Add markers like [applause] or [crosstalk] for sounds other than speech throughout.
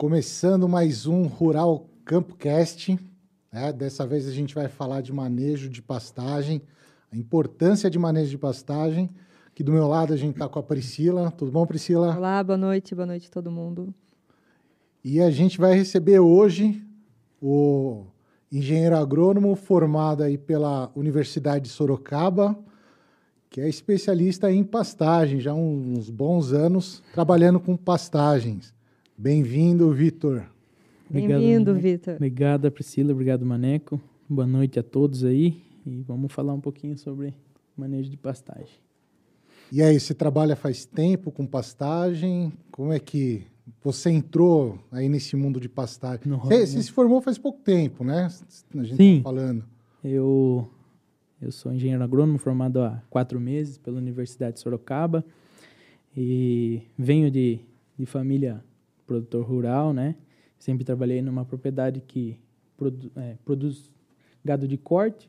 Começando mais um Rural CampoCast. Né? Dessa vez a gente vai falar de manejo de pastagem, a importância de manejo de pastagem. Aqui do meu lado a gente está com a Priscila. Tudo bom, Priscila? Olá, boa noite, boa noite a todo mundo. E a gente vai receber hoje o engenheiro agrônomo formado aí pela Universidade de Sorocaba, que é especialista em pastagem, já há uns bons anos trabalhando com pastagens. Bem-vindo, Vitor. Bem-vindo, Vitor. Obrigada, Priscila. Obrigado, Maneco. Boa noite a todos aí. E vamos falar um pouquinho sobre manejo de pastagem. E aí, você trabalha faz tempo com pastagem? Como é que você entrou aí nesse mundo de pastagem? No Você, você né? se formou faz pouco tempo, né? A gente Sim. tá falando. Eu, eu sou engenheiro agrônomo formado há quatro meses pela Universidade de Sorocaba e venho de, de família produtor rural, né? Sempre trabalhei numa propriedade que produ, é, produz gado de corte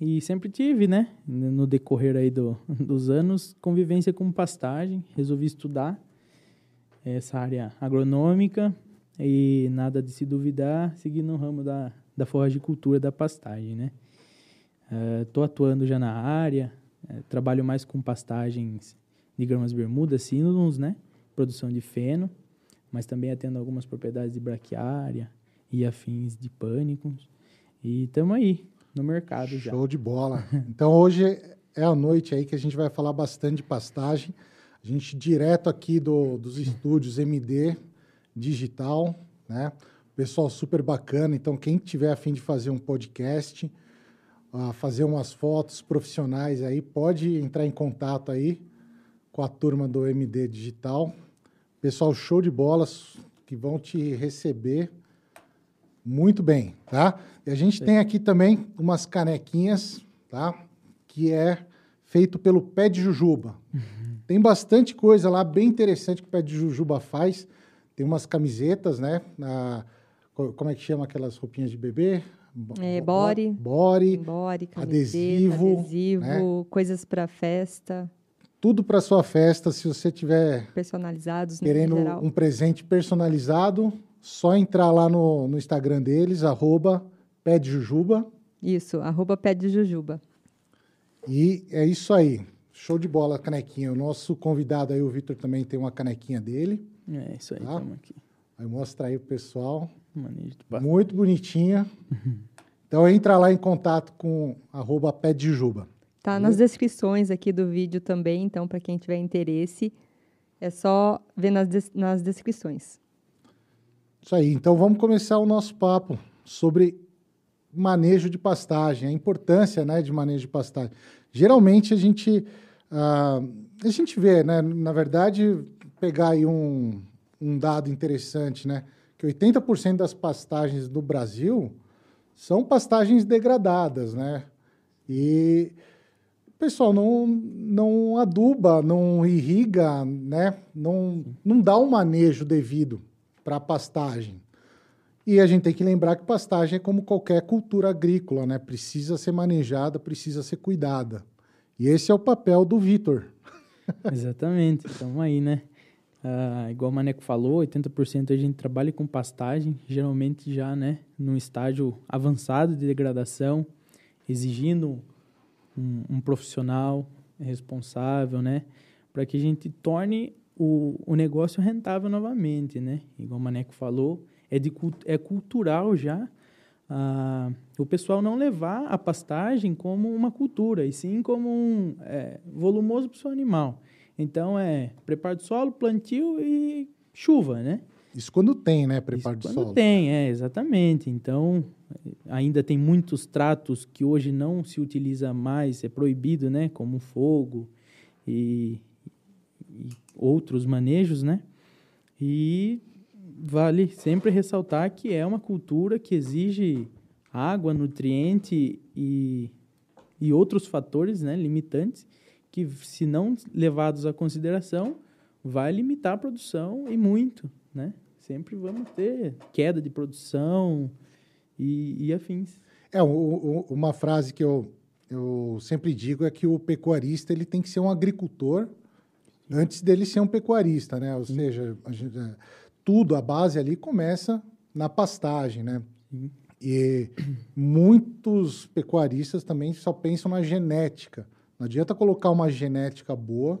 e sempre tive, né? No decorrer aí do, [laughs] dos anos, convivência com pastagem. Resolvi estudar essa área agronômica e nada de se duvidar, seguir no ramo da, da forragicultura da pastagem, né? Estou atuando já na área, eh, trabalho mais com pastagens de gramas bermudas, sínodos, né? Produção de feno, mas também atendo algumas propriedades de braquiária e afins de pânicos. E estamos aí, no mercado já. Show de bola. Então hoje é a noite aí que a gente vai falar bastante de pastagem. A gente direto aqui do, dos estúdios MD Digital, né? Pessoal super bacana. Então quem tiver a fim de fazer um podcast, ah, fazer umas fotos profissionais aí, pode entrar em contato aí com a turma do MD Digital. Pessoal show de bolas que vão te receber muito bem, tá? E a gente tem aqui também umas canequinhas, tá? Que é feito pelo Pé de Jujuba. Tem bastante coisa lá bem interessante que o Pé de Jujuba faz. Tem umas camisetas, né? Na, co- como é que chama aquelas roupinhas de bebê? É, bo- body. Body. Body, camiseta, adesivo, adesivo, né? coisas para festa, Tudo para sua festa. Se você tiver personalizados no querendo geral. um presente personalizado, só entrar lá no, no Instagram deles, arroba Jujuba. Isso, arroba jujuba. E é isso aí. Show de bola, canequinha. O nosso convidado aí, o Vitor, também tem uma canequinha dele. É isso aí, Tá. estamos aqui. Vai mostrar aí pro pessoal. Pastagem. Muito bonitinha. [laughs] Então entra lá em contato com arroba. Tá nas descrições aqui do vídeo também, então para quem tiver interesse, é só ver nas, des- nas descrições. Isso aí. Então vamos começar o nosso papo sobre manejo de pastagem, a importância né, de manejo de pastagem. Geralmente a gente, ah, a gente vê, né, na verdade, pegar aí um, um dado interessante, né, que 80% das pastagens do Brasil são pastagens degradadas, né? E pessoal não, não aduba, não irriga, né? Não, não dá um manejo devido para a pastagem. E a gente tem que lembrar que pastagem é como qualquer cultura agrícola, né? Precisa ser manejada, precisa ser cuidada. E esse é o papel do Vitor. [laughs] Exatamente, estamos aí, né? Ah, igual o Maneco falou, 80% a gente trabalha com pastagem, geralmente já, né, num estágio avançado de degradação, exigindo um, um profissional responsável, né, para que a gente torne o, o negócio rentável novamente, né? Igual o Maneco falou, é, de, é cultural já ah, o pessoal não levar a pastagem como uma cultura, e sim como um é, volumoso para o seu animal. Então, é preparo do solo, plantio e chuva, né? Isso quando tem, né? Preparo Isso de quando solo. tem, é, exatamente. Então, ainda tem muitos tratos que hoje não se utiliza mais, é proibido, né? Como fogo e, e outros manejos, né? E vale sempre ressaltar que é uma cultura que exige água, nutriente e, e outros fatores né, limitantes que, se não levados à consideração, vai limitar a produção e muito, né? Sempre vamos ter queda de produção e, e afins. É, o- o- uma frase que eu, eu sempre digo é que o pecuarista ele tem que ser um agricultor antes dele ser um pecuarista, né? Ou seja, a gente, é, tudo, a base ali começa na pastagem, né? Sim. E muitos pecuaristas também só pensam na genética. Não adianta colocar uma genética boa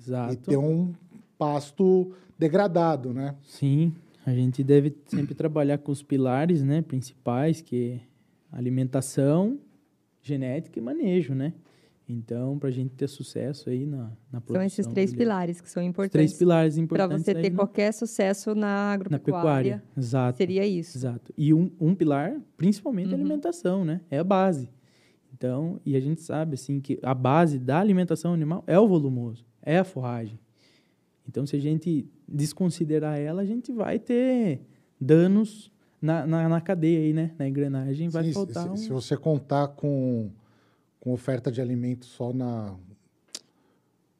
Exato. e ter um pasto degradado, né? Sim, a gente deve sempre trabalhar com os pilares, né, principais, que é alimentação, genética e manejo, né? Então, para a gente ter sucesso aí na, na produção. São esses três pilares que são importantes. três pilares Para importantes você aí ter na- qualquer sucesso na na agropecuária. pecuária. Exato. Seria isso. Exato. E um, um pilar, principalmente a Uhum. alimentação, né? É a base. Então, e a gente sabe, assim, que a base da alimentação animal é o volumoso, é a forragem. Então, se a gente desconsiderar ela, a gente vai ter danos na, na, na cadeia aí, né? Na engrenagem vai Sim, se- faltar se, um... se você contar com, com oferta de alimento só na,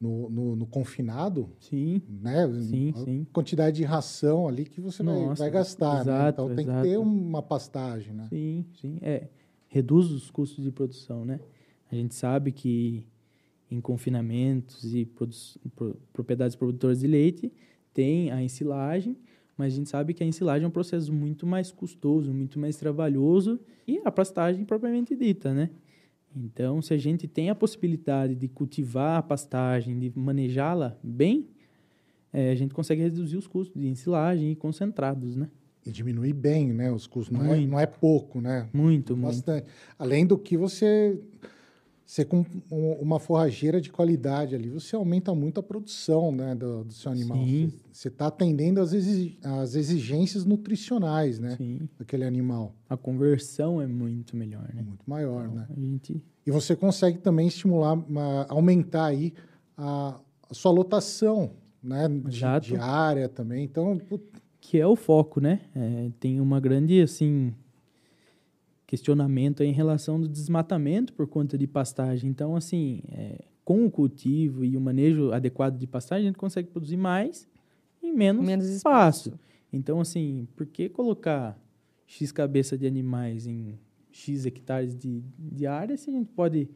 no, no, no confinado, Sim, né? Sim, sim. quantidade de ração ali que você vai, Nossa, vai gastar, né? exato, Então tem exato. que ter uma pastagem, né? sim, sim. É, reduz os custos de produção, né? A gente sabe que em confinamentos e produ- pro- propriedades produtoras de leite tem a ensilagem, mas a gente sabe que a ensilagem é um processo muito mais custoso, muito mais trabalhoso e a pastagem propriamente dita, né? Então, se a gente tem a possibilidade de cultivar a pastagem, de manejá-la bem, eh, a gente consegue reduzir os custos de ensilagem e concentrados, né? E diminuir bem, né? Os custos. Não é, Muito. não é pouco, né? Muito, muito. Bastante. Além do que você... Você com um- uma forrageira de qualidade ali, você aumenta muito a produção né, do, do seu animal. Sim. Você- está atendendo às, exi- às exigências nutricionais né, Sim. daquele animal. A conversão é muito melhor, né? Muito maior, né? A gente E você consegue também estimular, uma- aumentar aí a, a sua lotação, né? De, de área também. Então, put- que é o foco, né? É, tem uma grande assim questionamento em relação do desmatamento por conta de pastagem. Então, assim, é, com o cultivo e o manejo adequado de pastagem, a gente consegue produzir mais em menos, Menos espaço. espaço. Então, assim, por que colocar X cabeça de animais em X hectares de, de área se a gente pode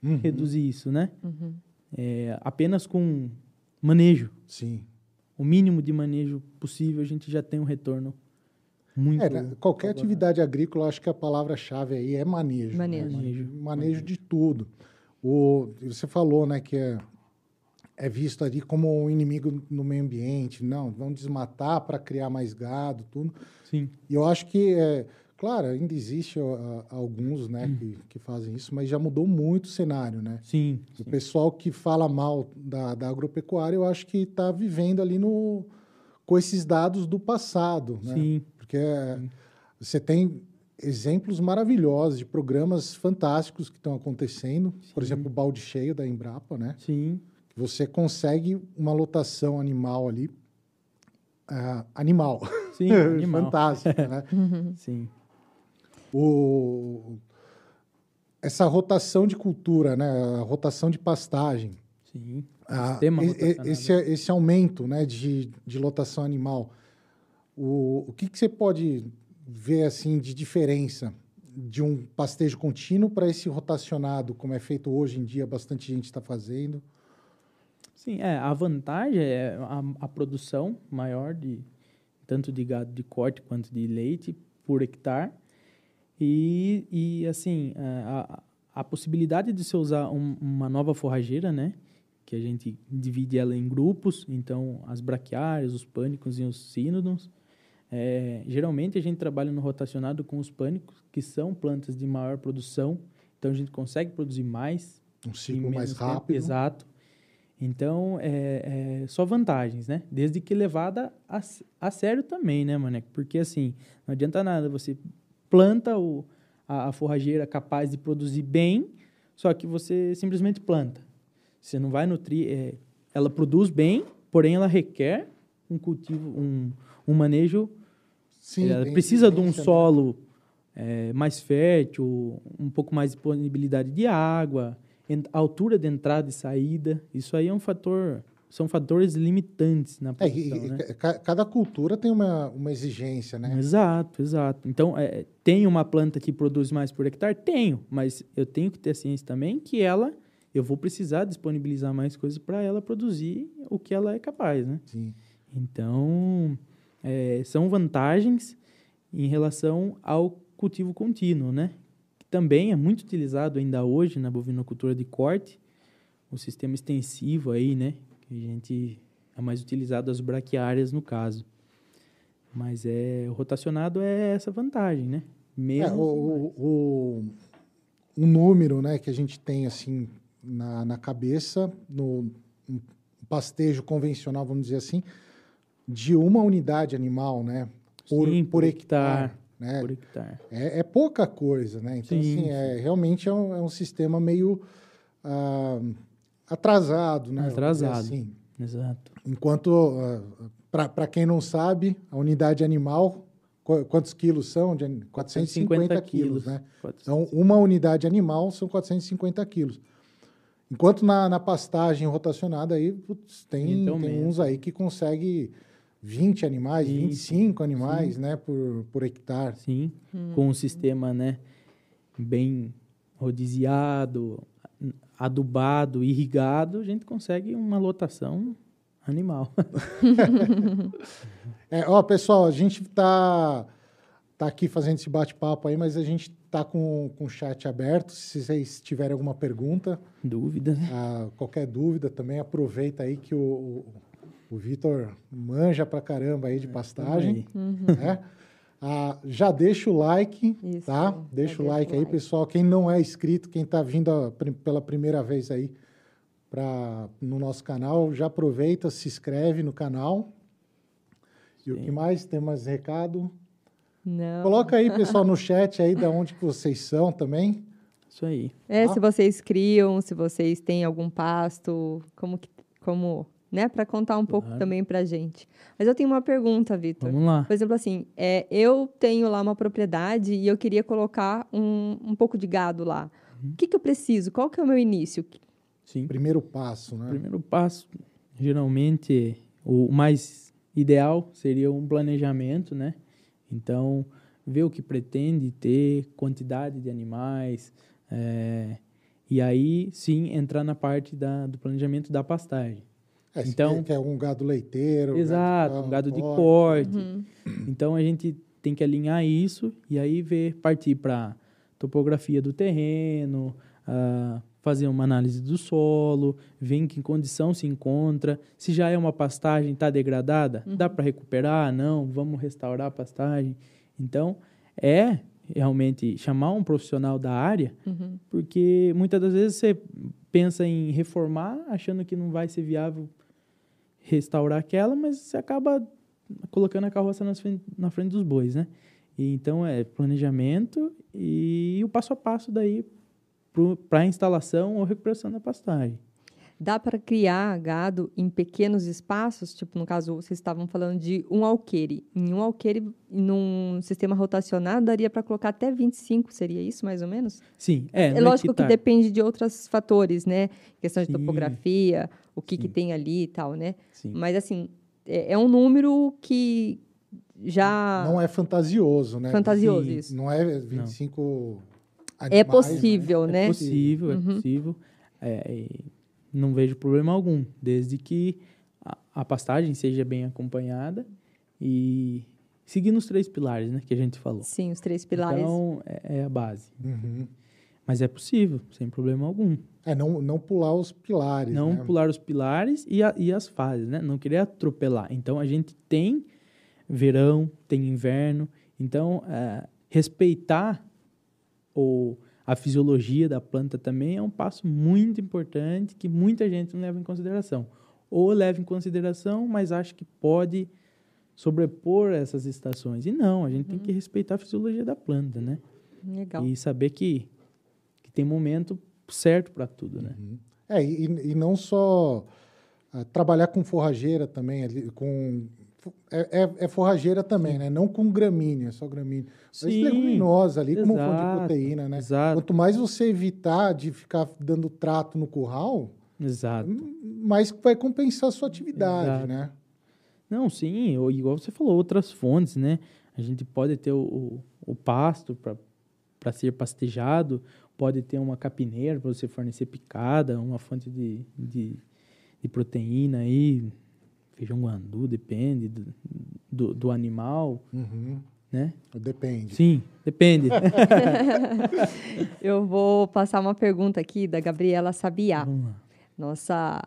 Uhum. reduzir isso, né? Uhum. É, apenas com manejo, sim. o mínimo de manejo possível, a gente já tem um retorno muito É, né, qualquer favorável. atividade agrícola, acho que a palavra-chave aí é manejo. né? Manejo. Manejo. Manejo de tudo. O, você falou, né, que é, é visto ali como um inimigo no meio ambiente. Não, vão desmatar para criar mais gado, tudo. Sim, E eu acho que, é, claro, ainda existe ó, a- alguns, né, Hum. que, que fazem isso, mas já mudou muito o cenário, né? sim, O sim. pessoal que fala mal da, da agropecuária, eu acho que está vivendo ali no, com esses dados do passado, né? sim, Porque é, você tem exemplos maravilhosos de programas fantásticos que estão acontecendo. Por Sim. exemplo, o balde cheio da Embrapa, né? sim, Você consegue uma lotação animal ali. ah, animal. sim, [laughs] animal. Fantástico, né? [laughs] Sim, O, essa rotação de cultura, né? A rotação de pastagem. sim. Ah, esse, esse aumento né, de, de lotação animal, o, o que, que você pode ver assim de diferença de um pastejo contínuo para esse rotacionado, como é feito hoje em dia, bastante gente está fazendo? Sim, é, a vantagem é a, a produção maior de tanto de gado de corte quanto de leite por hectare. E, e assim, a, a, a possibilidade de você usar um- uma nova forrageira, né? Que a gente divide ela em grupos, então as braquiárias, os pânicos e os sínodons. É, geralmente a gente trabalha no rotacionado com os pânicos, que são plantas de maior produção, então a gente consegue produzir mais Um ciclo mais menos tempo, rápido? Exato. Então, é, é só vantagens, né? Desde que levada a, a sério também, né, Maneco? Porque, assim, não adianta nada. Você planta o, a, a forrageira capaz de produzir bem, só que você simplesmente planta. Você não vai nutrir... é, ela produz bem, porém ela requer um cultivo, um, um manejo Sim, ela precisa de um né? solo é, mais fértil, um pouco mais de disponibilidade de água, altura de entrada e saída. Isso aí é um fator, são fatores limitantes na É, e- produção, né? ca- cada cultura tem uma, uma exigência, né? Exato, exato. Então, é, tem uma planta que produz mais por hectare? Tenho, mas eu tenho que ter ciência também que ela, eu vou precisar disponibilizar mais coisas para ela produzir o que ela é capaz, né? Sim. Então, é, são vantagens em relação ao cultivo contínuo, né? Que também é muito utilizado ainda hoje na bovinocultura de corte, o sistema extensivo aí, né? Que a gente é mais utilizado as braquiárias no caso. Mas é o rotacionado é essa vantagem, né? É, o, o, o, o, número, né, que a gente tem assim na, na cabeça no um pastejo convencional, vamos dizer assim, de uma unidade animal, né, por, Sim, por, hectare. né? Por hectare. É, é, pouca coisa, né? Então, sim, assim, é, realmente é um, é um sistema meio ah, atrasado, né? Atrasado, assim. exato. Enquanto, ah, para quem não sabe, a unidade animal, qu quantos quilos são? De 450 quilos, né? 450. Então, uma unidade animal são 450 quilos. Enquanto na, na pastagem rotacionada aí, putz, tem, então, tem uns aí que consegue 20 animais, Sim. 25 animais, Sim. né, por, por hectare. Sim, hum. com um sistema, né, bem rodiziado, adubado, irrigado, a gente consegue uma lotação animal. [laughs] é, ó, pessoal, a gente tá, tá aqui fazendo esse bate-papo aí, mas a gente tá com, com o chat aberto. Se vocês tiverem alguma pergunta... Dúvida, né? Ah, qualquer dúvida também, aproveita aí que o, o Vitor manja pra caramba aí de é, pastagem. Uhum. Né? Ah, já deixa o like, Isso, tá? Deixa o like aí, like. pessoal. Quem não é inscrito, quem está vindo a, pela primeira vez aí pra, no nosso canal, já aproveita, se inscreve no canal. E Sim. o que mais? Tem mais recado? Não. Coloca aí, pessoal, no [laughs] chat aí de onde que vocês são também. Isso aí. É, ah. se vocês criam, se vocês têm algum pasto, como que, como né? Para contar um pouco também para a gente. Mas eu tenho uma pergunta, Vitor. Vamos lá. Por exemplo, assim, é, eu tenho lá uma propriedade e eu queria colocar um, um pouco de gado lá. Uhum. O que, que eu preciso? Qual que é o meu início? Sim. Primeiro passo, né? Primeiro passo, geralmente, o mais ideal seria um planejamento, né? Então, ver o que pretende ter, quantidade de animais, é, e aí sim entrar na parte da, do planejamento da pastagem. É, então, que é um gado leiteiro. Exato, gado, um gado de corte. Uhum. Então a gente tem que alinhar isso e aí ver, partir para topografia do terreno, uh, fazer uma análise do solo, ver em que condição se encontra, se já é uma pastagem está degradada, uhum. dá para recuperar? Não, vamos restaurar a pastagem. Então é realmente chamar um profissional da área, uhum. porque muitas das vezes você pensa em reformar achando que não vai ser viável restaurar aquela, mas você acaba colocando a carroça na frente dos bois, né? E, então é planejamento e o passo a passo daí para a instalação ou recuperação da pastagem. Dá para criar gado em pequenos espaços? Tipo, no caso, vocês estavam falando de um alqueire. Em um alqueire, num sistema rotacionado, daria para colocar até 25, seria isso, mais ou menos? Sim, é. É lógico que depende de outros fatores, né? Questão de Sim. topografia, o que, que tem ali e tal, né? Sim. Mas, assim, é, é um número que já... Não é fantasioso, né? Fantasioso, Sim. isso. Não é 25... Não. Animais, é possível, né? né? É possível, é uhum. possível. É, não vejo problema algum, desde que a, a pastagem seja bem acompanhada e seguindo os três pilares, né, que a gente falou. Sim, os três pilares. Então, é, é a base. Uhum. Mas é possível, sem problema algum. É, não, não pular os pilares, Não né? pular os pilares e, a, e as fases, né? Não querer atropelar. Então, a gente tem verão, tem inverno. Então, é, respeitar o a fisiologia da planta também é um passo muito importante que muita gente não leva em consideração. Ou leva em consideração, mas acha que pode sobrepor essas estações. E não, a gente uhum. tem que uhum. respeitar a fisiologia da planta, né? Legal. E saber que, que tem momento certo para tudo, né? Uhum. É, e, e não só uh, trabalhar com forrageira também, ali, com é, é, é, forrageira também, né? Não com gramínea, só gramínea. Mas leguminosa ali, exato, como fonte de proteína, né? Exato. Quanto mais você evitar de ficar dando trato no curral, exato. mais vai compensar a sua atividade, exato. né? Não, sim, igual você falou, outras fontes, né? A gente pode ter o, o, o pasto para ser pastejado, pode ter uma capineira para você fornecer picada, uma fonte de, de, de proteína aí, feijão guandu, depende do, do, do animal, Uhum. né? Depende. Sim, depende. [laughs] Eu vou passar uma pergunta aqui da Gabriela Sabiá, nossa,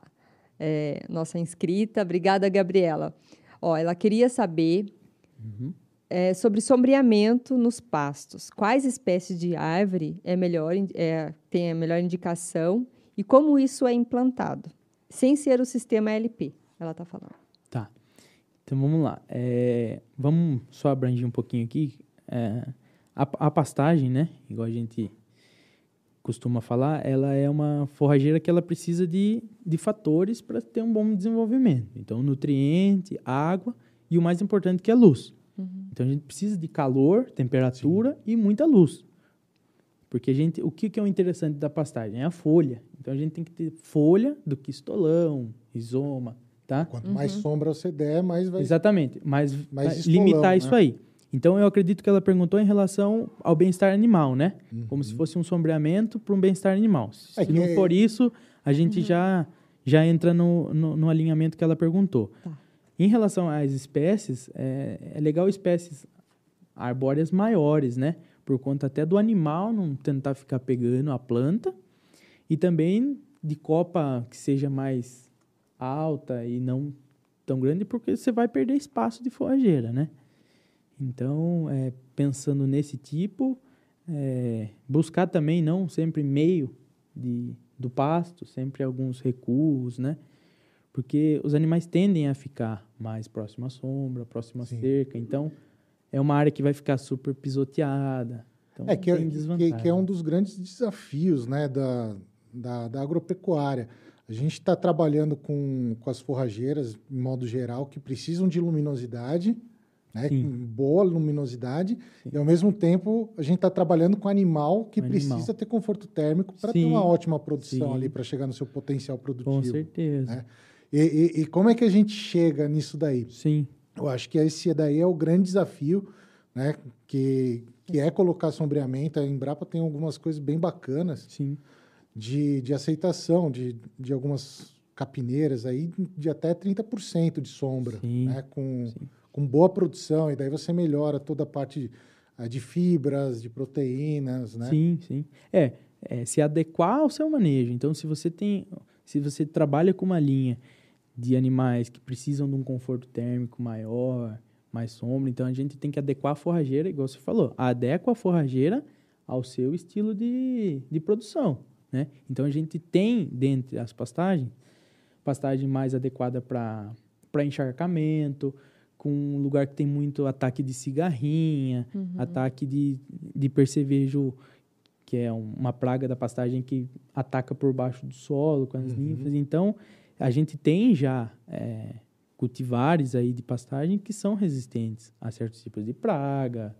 é, nossa inscrita. Obrigada, Gabriela. Ó, ela queria saber Uhum. é, sobre sombreamento nos pastos. Quais espécies de árvore é melhor, é, tem a melhor indicação e como isso é implantado, sem ser o sistema LP, ela está falando. Tá. Então vamos lá. É, vamos só abranger um pouquinho aqui. É, a, a pastagem, né? Igual a gente costuma falar, ela é uma forrageira que ela precisa de, de fatores para ter um bom desenvolvimento. Então, nutriente, água e o mais importante que é luz. Então, a gente precisa de calor, temperatura e muita luz. Porque a gente, o que, que é o interessante da pastagem? É a folha. Então, a gente tem que ter folha do que estolão, rizoma, tá? Quanto mais sombra você der, mais vai. Exatamente, mas Mais vai estolão, limitar né? isso aí. Então, eu acredito que ela perguntou em relação ao bem-estar animal, né? Como se fosse um sombreamento para um bem-estar animal. Se Uhum. É que não for isso, a gente já, já entra no, no, no alinhamento que ela perguntou. Tá. Em relação às espécies, é, é legal espécies arbóreas maiores, né? Por conta até do animal não tentar ficar pegando a planta e também de copa que seja mais alta e não tão grande, porque você vai perder espaço de forrageira, né? Então, é, pensando nesse tipo, é, buscar também não sempre meio de, do pasto, sempre alguns recuos, né? Porque os animais tendem a ficar mais próximo à sombra, próximo à Sim. cerca. Então, é uma área que vai ficar super pisoteada. Então, É que, é- que, que é um dos grandes desafios né, da, da, da agropecuária. A gente está trabalhando com, com as forrageiras, em modo geral, que precisam de luminosidade, né, Sim. com boa luminosidade, e ao mesmo tempo a gente está trabalhando com animal que Animal. precisa ter conforto térmico para ter Sim. uma ótima produção Sim. ali, para chegar no seu potencial Com produtivo. certeza. né? E, e- e como é que a gente chega nisso daí? Sim, Eu acho que esse daí é o grande desafio, né? Que, que é colocar sombreamento. A Embrapa tem algumas coisas bem bacanas sim. De, de aceitação de, de algumas capineiras aí de até 30% de sombra, Sim, né? Com, sim. com boa produção. E daí você melhora toda a parte ah, de fibras, de proteínas, né? Sim, sim. É, é se adequar ao seu manejo. Então, se você tem, se você trabalha com uma linha de animais que precisam de um conforto térmico maior, mais sombra, então a gente tem que adequar a forrageira, igual você falou, adequa a forrageira ao seu estilo de, de produção, né? Então a gente tem dentre as pastagens, pastagem mais adequada para para encharcamento, com um lugar que tem muito ataque de cigarrinha, ataque de, de percevejo, que é um- uma praga da pastagem que ataca por baixo do solo com as ninfas. Então, a gente tem já é, cultivares aí de pastagem que são resistentes a certos tipos de praga,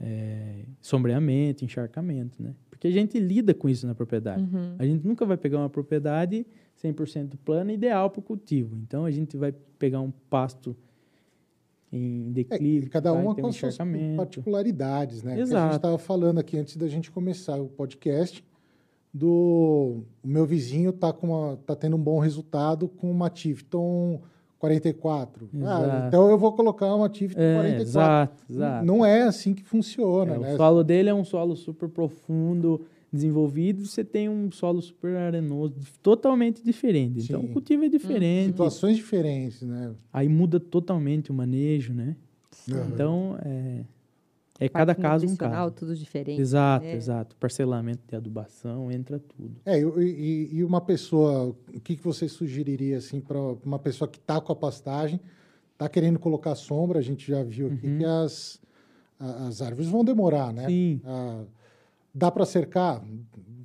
é, sombreamento, encharcamento, né? Porque a gente lida com isso na propriedade. Uhum. A gente nunca vai pegar uma propriedade 100% plana ideal para o cultivo. Então, a gente vai pegar um pasto em É, declive, e cada uma com um as suas particularidades, né? Que a gente Exato. estava falando aqui antes da gente começar o podcast do o meu vizinho tá com uma, tá tendo um bom resultado com uma Tifton 44. Ah, então eu vou colocar uma Tifton É, 44. exato, exato. Não é assim que funciona, É, né? O solo dele é um solo super profundo, desenvolvido, você tem um solo super arenoso, totalmente diferente. Então, Sim. o cultivo é diferente, Situações diferentes, né? aí muda totalmente o manejo, né? Aham. Então, é, é cada caso um nutricional, caso. tudo diferente. Exato, né? exato. Parcelamento de adubação, entra tudo. É, e, e- e uma pessoa, o que, que você sugeriria assim para uma pessoa que está com a pastagem, está querendo colocar sombra? A gente já viu aqui que as, as árvores vão demorar, né? Uhum. Sim, Ah, dá para cercar,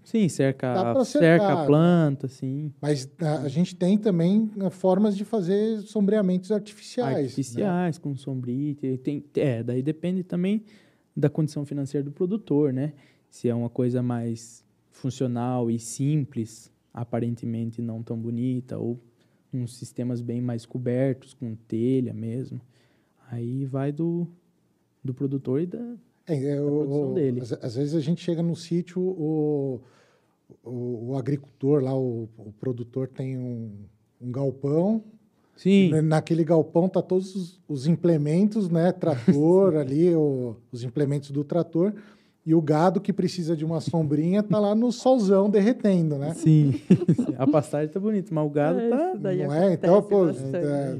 sim, cerca, cerca a planta, sim. mas ah, a, gente tem também ah, formas de fazer sombreamentos artificiais. né? artificiais, com sombrite. Tem, é, daí depende também da condição financeira do produtor, né? Se é uma coisa mais funcional e simples, aparentemente não tão bonita, ou uns sistemas bem mais cobertos, com telha mesmo. Aí vai do, do produtor e da. É, é, o- produção o- dele. Às, às vezes a gente chega no sítio, o, o, o agricultor lá, o, o produtor tem um, um galpão, Sim. Na- Naquele galpão tá todos os, os implementos, né? Trator [laughs] ali, o- os implementos do trator. E o gado que precisa de uma sombrinha tá lá no solzão derretendo, né? Sim. [laughs] a pastagem tá bonita, mas o gado É, tá. Não é? Então, pô, bastante. é,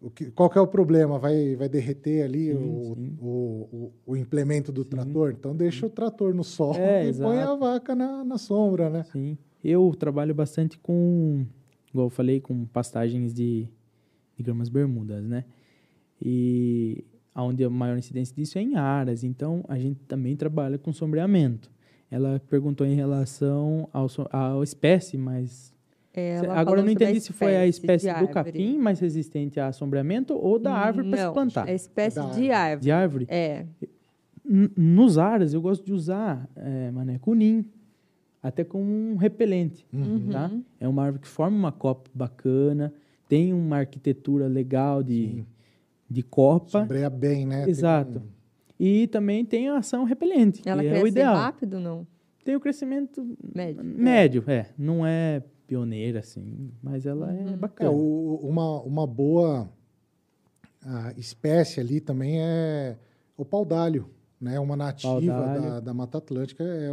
o que, qual que é o problema? Vai, vai derreter ali Sim, o, sim. O, o, o implemento do trator? Então deixa o trator no sol É, [laughs] e põe a exato. vaca na, na sombra, né? Sim. Eu trabalho bastante com, igual eu falei, com pastagens de, de gramas bermudas, né? E onde a maior incidência disso é em aras, então a gente também trabalha com sombreamento. Ela perguntou em relação ao, à espécie, mas ela Agora eu não entendi se foi a espécie do capim mais resistente a assombreamento ou da árvore para se Não, plantar. É espécie Da de árvore. De árvore. É. Nos aras, eu gosto de usar, é, mané, cunim, até como um repelente, Uhum. tá? É uma árvore que forma uma copa bacana, tem uma arquitetura legal de, Sim. de copa, Sombreia bem, né? Exato. um- e também tem a ação repelente, Ela que é cresce o ideal. rápido, não? Tem o crescimento Médio. médio, é. Não é pioneira, assim, mas ela é É, bacana. o- uma, uma boa ah, espécie ali também é o pau-d'alho, né? Uma nativa da, da Mata Atlântica, é,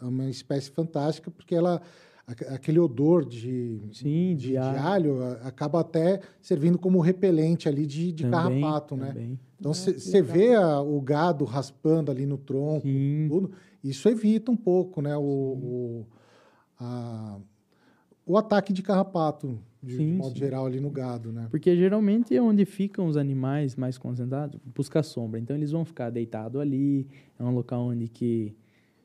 é uma espécie fantástica, porque ela aque- aquele odor de, Sim, de, de de alho. alho a- acaba até servindo como repelente ali de, de Também, carrapato, né? também. Então Ah, você legal. vê a- o gado raspando ali no tronco, Sim. tudo, isso evita um pouco, né? O, o, a- o ataque de carrapato, de, de Sim, modo sim. geral, ali no gado, né? Porque geralmente é onde ficam os animais mais concentrados, busca sombra. Então eles vão ficar deitados ali, é um local onde que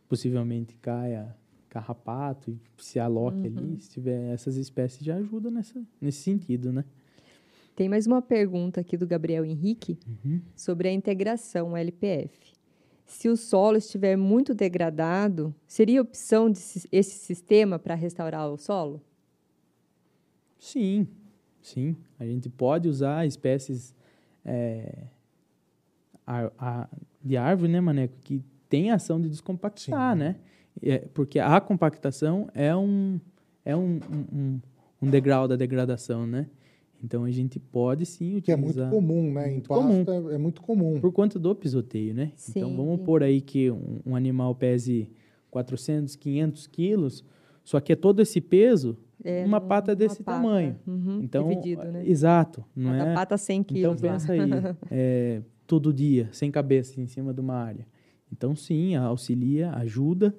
possivelmente caia carrapato e se aloque ali. Se tiver essas espécies já ajuda nessa, nesse sentido, né? Tem mais uma pergunta aqui do Gabriel Henrique Uhum. sobre a integração LPF. Se o solo estiver muito degradado, seria opção de esse sistema para restaurar o solo? Sim, sim. A gente pode usar espécies é, ar- a- de árvore, né, Maneco, que tem ação de descompactar, Sim. né? É, porque a compactação é um, é um, um, um- degrau da degradação, né? Então a gente pode sim Que é utilizar. muito comum, né? Em Muito pasto comum. É, muito comum. Por conta do pisoteio, né? Então Sim, vamos sim. pôr aí que um, um animal pese 400, 500 quilos, só que é todo esse peso É, uma pata uma desse pata. tamanho. Uhum, Então, dividido, né? exato, não Cada é? pata 100 Então quilos lá. pensa aí, [laughs] é, todo dia, sem cabeça, em cima de uma área. Então sim, auxilia, ajuda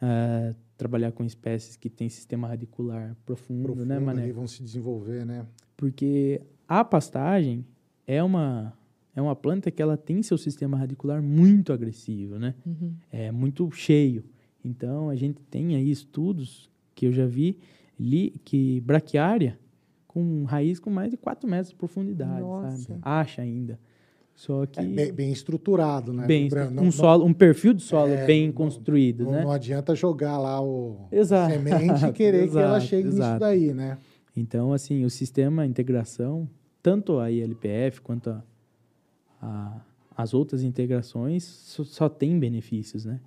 a trabalhar com espécies que têm sistema radicular profundo, Profundo, né, Mané? ali vão se desenvolver, né? Porque a pastagem é uma é uma planta que ela tem seu sistema radicular muito agressivo, né? Uhum. É muito cheio. Então a gente tem aí estudos que eu já vi li, que braquiária com raiz com mais de 4 metros de profundidade, Nossa. sabe? Acha ainda. Só que É bem, bem estruturado, né? bem, um não- não- solo, um perfil de solo É, bem construído, não, né? não adianta jogar lá o Exato. semente e querer que ela Exato, chegue nisso exato. daí, né? Então, assim, o sistema integração, tanto a ILPF quanto a, a- as outras integrações, só, só tem benefícios, né?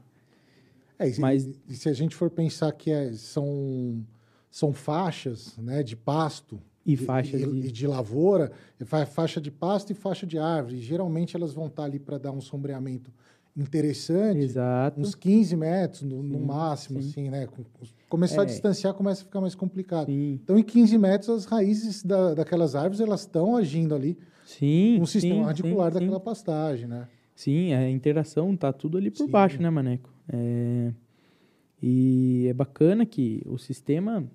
É, e, se- Mas- e se a gente for pensar que é- são, são faixas né, de pasto E e, de- e de lavoura, fa- faixa de pasto e faixa de árvore. Geralmente elas vão estar ali para dar um sombreamento interessante, Exato. uns 15 metros no, no Sim, máximo, sim. assim, né? Com- Começar a É. distanciar começa a ficar mais complicado. Sim, Então, em 15 metros, as raízes da, daquelas árvores elas estão agindo ali sim. com o sistema radicular daquela pastagem, né? Sim, a interação tá tudo ali por baixo, né, Maneco? É, e é bacana que o sistema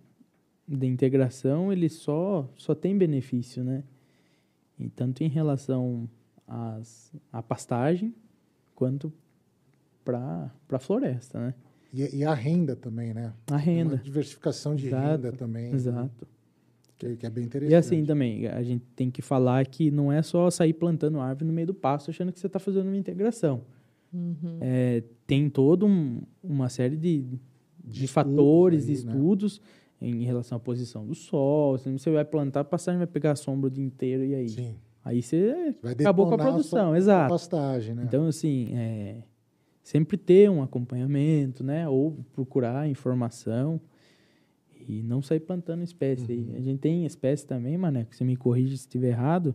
de integração, ele só, só tem benefício, né? E tanto em relação às, à pastagem, quanto para a floresta, né? E, e a renda também, né? A renda. Uma diversificação de Exato, renda também. né? Exato. Que, que é bem interessante. E assim também, a gente tem que falar que não é só sair plantando árvore no meio do pasto achando que você está fazendo uma integração. Uhum. É, tem toda um, uma série de, de, estudos fatores, de aí, né? estudos em relação à posição do sol. Se você vai plantar, a passagem vai pegar a sombra o dia inteiro e aí? Sim. Aí você Vai acabou com a produção, sua exato. pastagem, né? Então, assim, é, sempre ter um acompanhamento, né? Ou procurar informação. E não sair plantando espécie. Uhum. A gente tem espécie também, Mané, que você me corrige se estiver errado,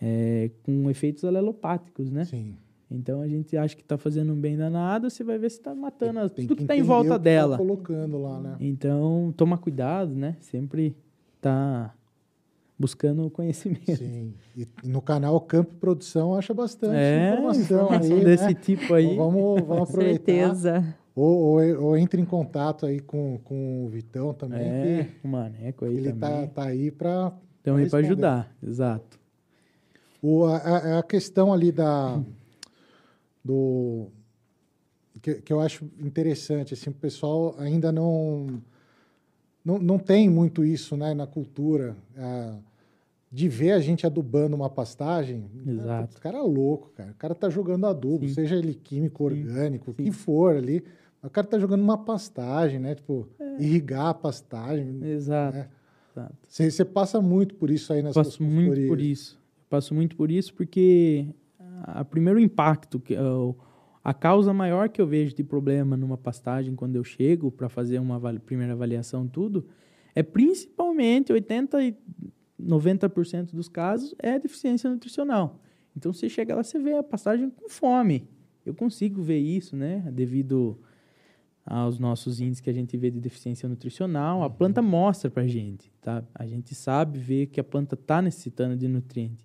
é, com efeitos alelopáticos, né? Sim. Então a gente acha que está fazendo um bem danado, você vai ver se está matando as- Tem tudo que está em volta tá dela. colocando lá, né? Então, toma cuidado, né? Sempre tá buscando conhecimento. Sim. E no canal Campo Produção acha bastante É, informação, informação aí, desse né? tipo aí. Vamos, vamos aproveitar. Certeza. Ou, ou, ou entre em contato aí com, com o Vitão também, É, que o maneco aí ele tá, também. tá aí para Estão aí para ajudar, exato. O, a, a- a questão ali da do que, que eu acho interessante assim o pessoal ainda não não, não tem muito isso né na cultura ah, de ver a gente adubando uma pastagem Exato. o cara é louco cara o cara tá jogando adubo Sim. seja ele químico orgânico o que for ali o cara tá jogando uma pastagem né tipo É. irrigar a pastagem Exato. É. exato. você você passa muito por isso aí nas Passo muito por isso. Passo muito por isso porque a primeiro impacto que é a causa maior que eu vejo de problema numa pastagem quando eu chego para fazer uma primeira avaliação tudo é principalmente 80 e 90% dos casos é deficiência nutricional. Então você chega lá você vê a pastagem com fome. Eu consigo ver isso, né, devido aos nossos índices que a gente vê de deficiência nutricional, a planta mostra para a gente, tá? A gente sabe ver que a planta está necessitando de nutriente.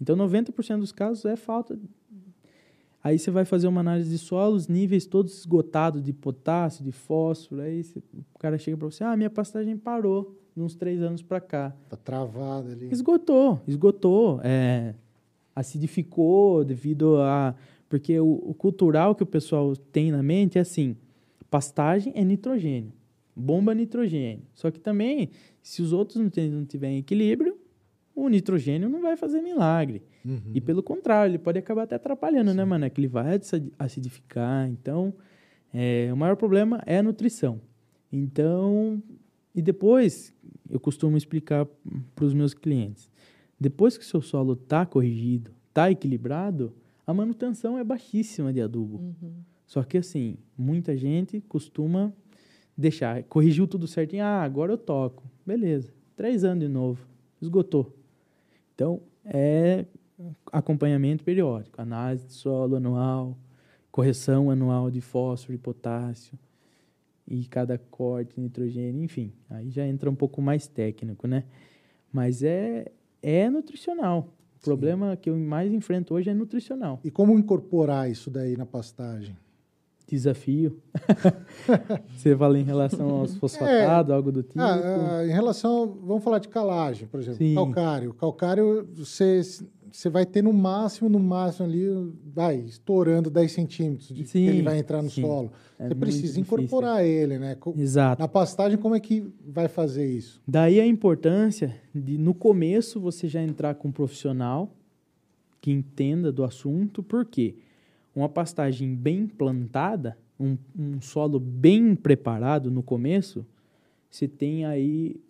Então, 90% dos casos é falta. Aí você vai fazer uma análise de solo, os níveis todos esgotados de potássio, de fósforo, aí você- o cara chega para você, ah, minha pastagem parou de uns três anos para cá. tá travado ali Esgotou, esgotou. É, acidificou devido a. Porque o, o cultural que o pessoal tem na mente é assim: pastagem é nitrogênio, bomba nitrogênio. Só que também, se os outros nutrientes não tiverem equilíbrio, o nitrogênio não vai fazer milagre. Uhum. E pelo contrário, ele pode acabar até atrapalhando, né, mano? É que ele vai acid- acidificar. Então, é, o maior problema é a nutrição. Então, e depois, eu costumo explicar para os meus clientes: depois que o seu solo está corrigido, está equilibrado, a manutenção é baixíssima de adubo. Uhum. Só que assim, muita gente costuma deixar, corrigiu tudo certinho, ah, agora eu toco. Beleza, três anos de novo, esgotou. Então, é acompanhamento periódico, análise de solo anual, correção anual de fósforo e potássio, e cada corte de nitrogênio, enfim, aí já entra um pouco mais técnico, né? Mas é, é nutricional. O problema que eu mais enfrento hoje é nutricional. E como incorporar isso daí na pastagem? Desafio. [laughs] Você fala em relação aos fosfatados, algo do tipo? Ah, ah, em relação, vamos falar de calagem, por exemplo, Sim. calcário. Calcário, você, você vai ter no máximo, no máximo ali, vai estourando 10 centímetros de que Sim, ele vai entrar no sim. solo. É você precisa difícil. incorporar ele, né? Exato. Na pastagem, como é que vai fazer isso? Daí a importância de, no começo, você já entrar com um profissional que entenda do assunto, por quê? Uma pastagem bem plantada, um, um solo bem preparado no começo, você tem aí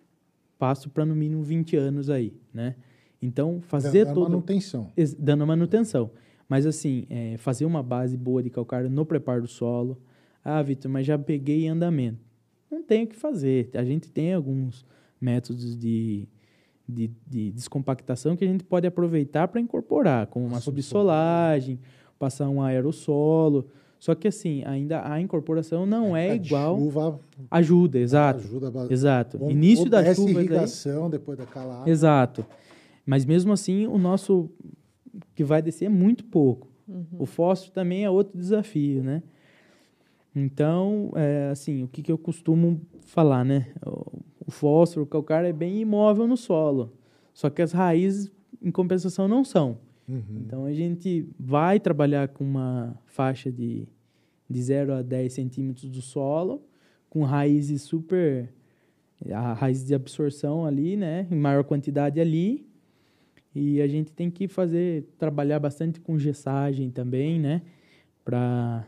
passo para no mínimo 20 anos aí, né? Então, fazer Da- da todo... manutenção. Ex- dando manutenção. Mas assim, é, fazer uma base boa de calcário no preparo do solo. Ah, Vitor, mas já peguei andamento. Não tem o que fazer. A gente tem alguns métodos de, de, de descompactação que a gente pode aproveitar para incorporar, como uma subsolagem, passar um aerossolo. Só que assim, ainda a incorporação não é, A de igual. Chuva Ajuda, exato. ajuda Exato. Bom, Início da chuva. daí- irrigação depois da calagem. Exato. Mas mesmo assim, o nosso que vai descer é muito pouco. O fósforo também é outro desafio, né? Então, é, assim, o que, que eu costumo falar, né? O, o fósforo, o calcário é bem imóvel no solo. Só que as raízes, em compensação, não são. Uhum. Então, a gente vai trabalhar com uma faixa de, de 0 a 10 centímetros do solo, com raízes super... A raiz de absorção ali, né? Em maior quantidade ali. E a gente tem que fazer... Trabalhar bastante com gessagem também, né? Para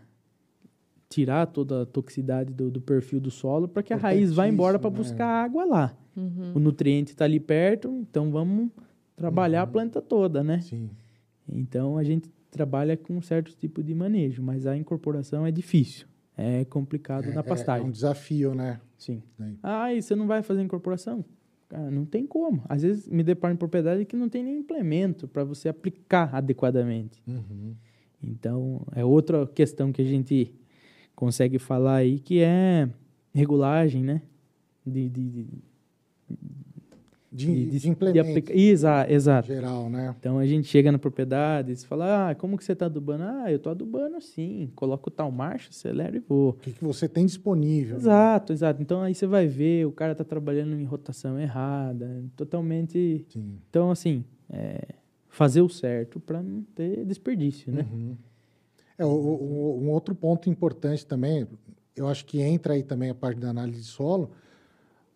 tirar toda a toxicidade do, do perfil do solo, para que a raiz vá embora para Importantíssimo, buscar água lá. Uhum. O nutriente está ali perto, então vamos trabalhar a Uhum. planta toda, né? Sim. Então a gente trabalha com um certo tipo de manejo, mas a incorporação é difícil. é complicado É, na é- pastagem. É um desafio, né? Sim. Sim. Ah, e você não vai fazer incorporação? Cara, não tem como. Às vezes me deparo em propriedade que não tem nem implemento para você aplicar adequadamente. Uhum. Então, é outra questão que a gente consegue falar aí, que é regulagem, né? De, de, de, De, de, de implemento aplica- Exa- Exato. geral, né? Então, a gente chega na propriedade e fala, ah, como que você está adubando? Ah, eu estou adubando sim. Coloco tal marcha, acelero e vou. O que, que você tem disponível. né? Exato, exato. Então, aí você vai ver, o cara está trabalhando em rotação errada, totalmente... Sim. Então, assim, é, fazer o certo para não ter desperdício, né? Uhum. É, o- o- um outro ponto importante também, eu acho que entra aí também a parte da análise de solo,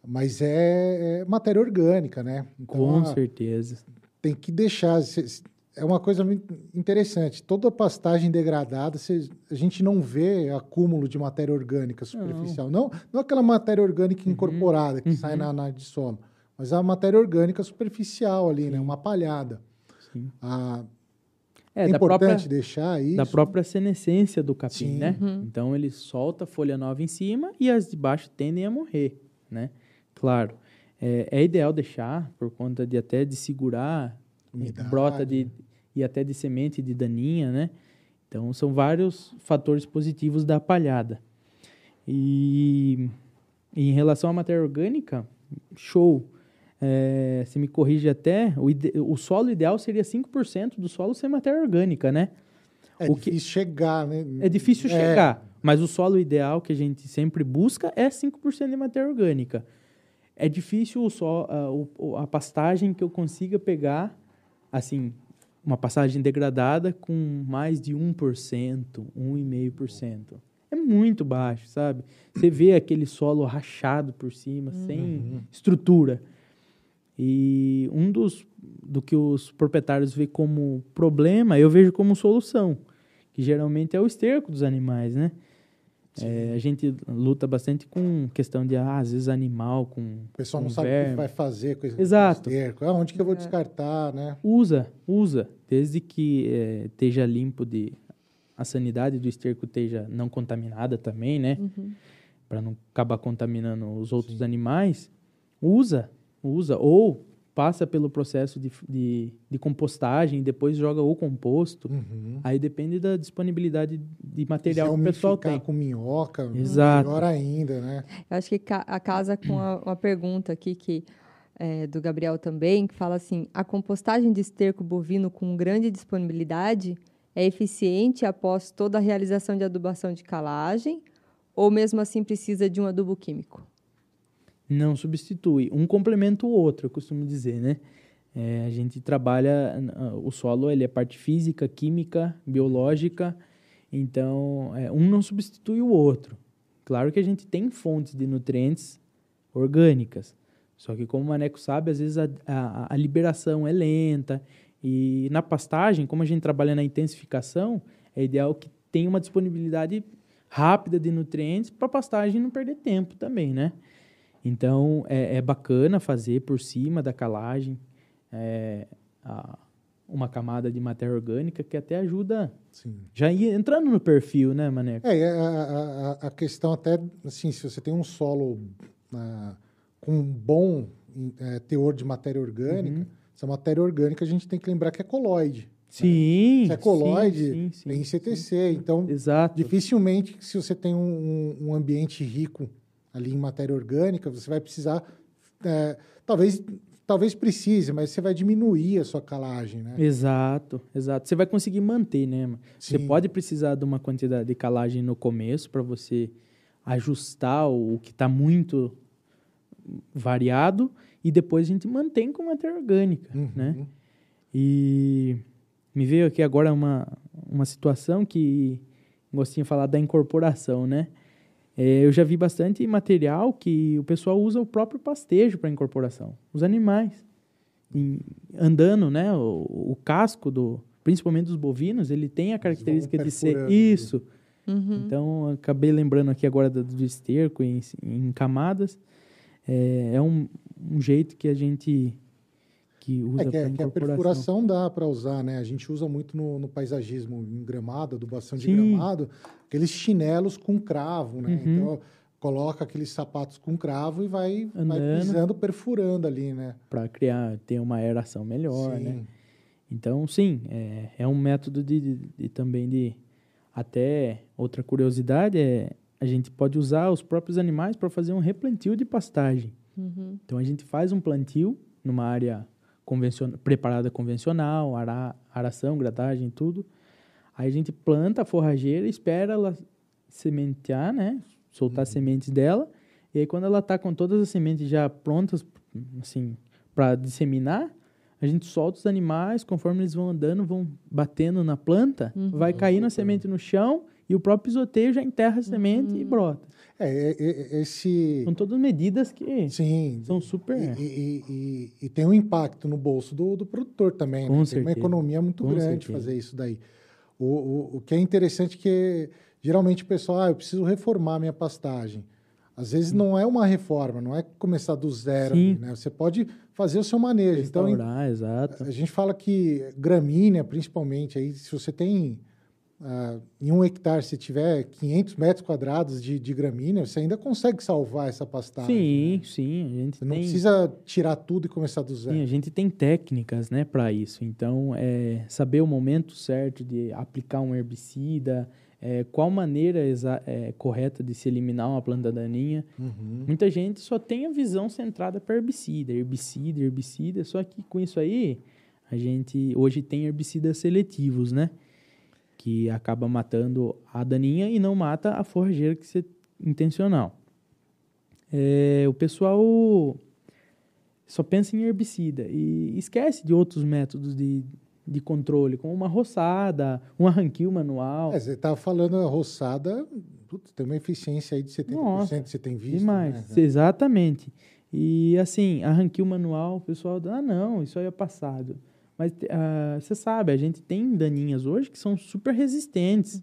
mas é, é matéria orgânica, né? Então, Com a- certeza. tem que deixar. É uma coisa muito interessante. Toda pastagem degradada, se- a gente não vê acúmulo de matéria orgânica superficial. Não, não aquela matéria orgânica incorporada que uhum. sai na análise de solo, mas a matéria orgânica superficial ali, né? Uma palhada. Sim. Ah, É, é da importante própria, deixar isso. da própria senescência do capim, Sim. né? Então ele solta a folha nova em cima e as de baixo tendem a morrer, né? Claro, é, é ideal deixar por conta de até de segurar brota de e até de semente de daninha, né? Então são vários fatores positivos da palhada. E, em relação à matéria orgânica, show. É, se me corrige até, o, ide- o solo ideal seria 5% do solo ser matéria orgânica, né? É o que- difícil chegar, né? É difícil É, chegar, mas o solo ideal que a gente sempre busca é 5% de matéria orgânica. É difícil o só, a, o- o- a pastagem que eu consiga pegar, assim, uma pastagem degradada com mais de 1%, 1,5%. É muito baixo, sabe? Você vê aquele solo rachado por cima, sem estrutura. E um dos do que os proprietários vê como problema, eu vejo como solução, que geralmente é o esterco dos animais, né? É, a gente luta bastante com questão de, ah, às vezes, animal com. O pessoal não com sabe o que verme. vai fazer com esse Exato. esterco. Ah, onde que eu vou descartar, né? Usa, usa, desde que eh, esteja limpo de. A sanidade do esterco esteja não contaminada também, né? Para não acabar contaminando os outros animais. Usa, usa. Ou passa pelo processo de, de, de compostagem e depois joga o composto. Uhum. Aí depende da disponibilidade de material que o pessoal tem. com minhoca, Exato. melhor ainda, né? Eu acho que ca- a casa com a- uma pergunta aqui que é, do Gabriel também, que fala assim: a compostagem de esterco bovino com grande disponibilidade é eficiente após toda a realização de adubação de calagem ou mesmo assim precisa de um adubo químico? Não substitui. Um complementa o outro, eu costumo dizer, né? É, a gente trabalha, ah, o solo ele é parte física, química, biológica, então é, um não substitui o outro. Claro que a gente tem fontes de nutrientes orgânicas, só que como o Maneco sabe, às vezes a, a, a liberação é lenta e na pastagem, como a gente trabalha na intensificação, é ideal que tenha uma disponibilidade rápida de nutrientes para a pastagem não perder tempo também, né? Então, é, é bacana fazer por cima da calagem é, a- uma camada de matéria orgânica que até ajuda, Sim. já ir entrando no perfil, né, Maneco? É, a, a- a- questão até, assim, se você tem um solo ah, com um bom eh, teor de matéria orgânica, Uhum. essa matéria orgânica a gente tem que lembrar que é coloide. Sim, Se é coloide, sim, sim, tem sim, CTC. Então, Exato. dificilmente, se você tem um- um ambiente rico ali em matéria orgânica, você vai precisar, eh, talvez, talvez precise, mas você vai diminuir a sua calagem, né? Exato, exato. Você vai conseguir manter, né? mano? Você Sim. pode precisar de uma quantidade de calagem no começo para você ajustar o que está muito variado e depois a gente mantém com matéria orgânica, Uhum. né? E me veio aqui agora uma, uma situação que gostinho de falar da incorporação, né? É, eu já vi bastante material que o pessoal usa o próprio pastejo para incorporação, os animais. Em- andando, né? O, o casco, do, principalmente dos bovinos, ele tem a característica de ser isso. Uhum. Então, acabei lembrando aqui agora do, do esterco em, em camadas. É, é um, um jeito que a gente que usa É que, é- que a incorporação. perfuração dá para usar, né? A gente usa muito no, no paisagismo em gramado, adubação de Sim. gramado, aqueles chinelos com cravo, né? Uhum. Então, coloca aqueles sapatos com cravo e vai, vai pisando, perfurando ali, né? para criar ter uma aeração melhor, Sim. né? Então, sim, é, é um método de, de- de também de até outra curiosidade é a gente pode usar os próprios animais para fazer um replantio de pastagem. Uhum. Então a gente faz um plantio numa área convencional, preparada convencional, ara, aração, gradagem, tudo. Aí a gente planta a forrageira, espera ela sementear, né? Soltar as sementes dela. E aí quando ela tá com todas as sementes já prontas, assim, para disseminar, a gente solta os animais, conforme eles vão andando, vão batendo na planta, vai caindo a semente no chão e o próprio pisoteio já enterra a semente e brota. É, é, é, esse... São todas medidas que Sim. são super... E, e- e- e tem um impacto no bolso do, do produtor também, Com né? Tem uma certeza. economia muito Com grande certeza. fazer isso daí. O, o, o que é interessante é que geralmente o pessoal, ah, eu preciso reformar minha pastagem. Às vezes não é uma reforma, não é começar do zero, Sim. né? Você pode fazer o seu manejo. Então, Restaurar, exato. a gente fala que gramínea, principalmente, aí, se você tem ah, em um hectare, se tiver 500 metros quadrados de, de gramínea, você ainda consegue salvar essa pastagem. Sim, né? sim, a gente Você não tem, precisa tirar tudo e começar do zero. sim, a gente tem técnicas, né, para isso. Então, é saber o momento certo de aplicar um herbicida, é, qual maneira é, correta de se eliminar uma planta daninha. Uhum. Muita gente só tem a visão centrada para herbicida, herbicida, herbicida. Só que com isso aí, a gente hoje tem herbicidas seletivos, né? Que acaba matando a daninha e não mata a forrageira que você intencional. É, o pessoal só pensa em herbicida e esquece de outros métodos de, de controle, como uma roçada, um arranquio manual. É, você estava falando a roçada, putz, tem uma eficiência aí de 70% Nossa, que você tem visto. Demais, né? exatamente. E assim, arranquio manual, o pessoal, ah, não, isso aí é passado. Mas ah, você sabe, a gente tem daninhas hoje que são super resistentes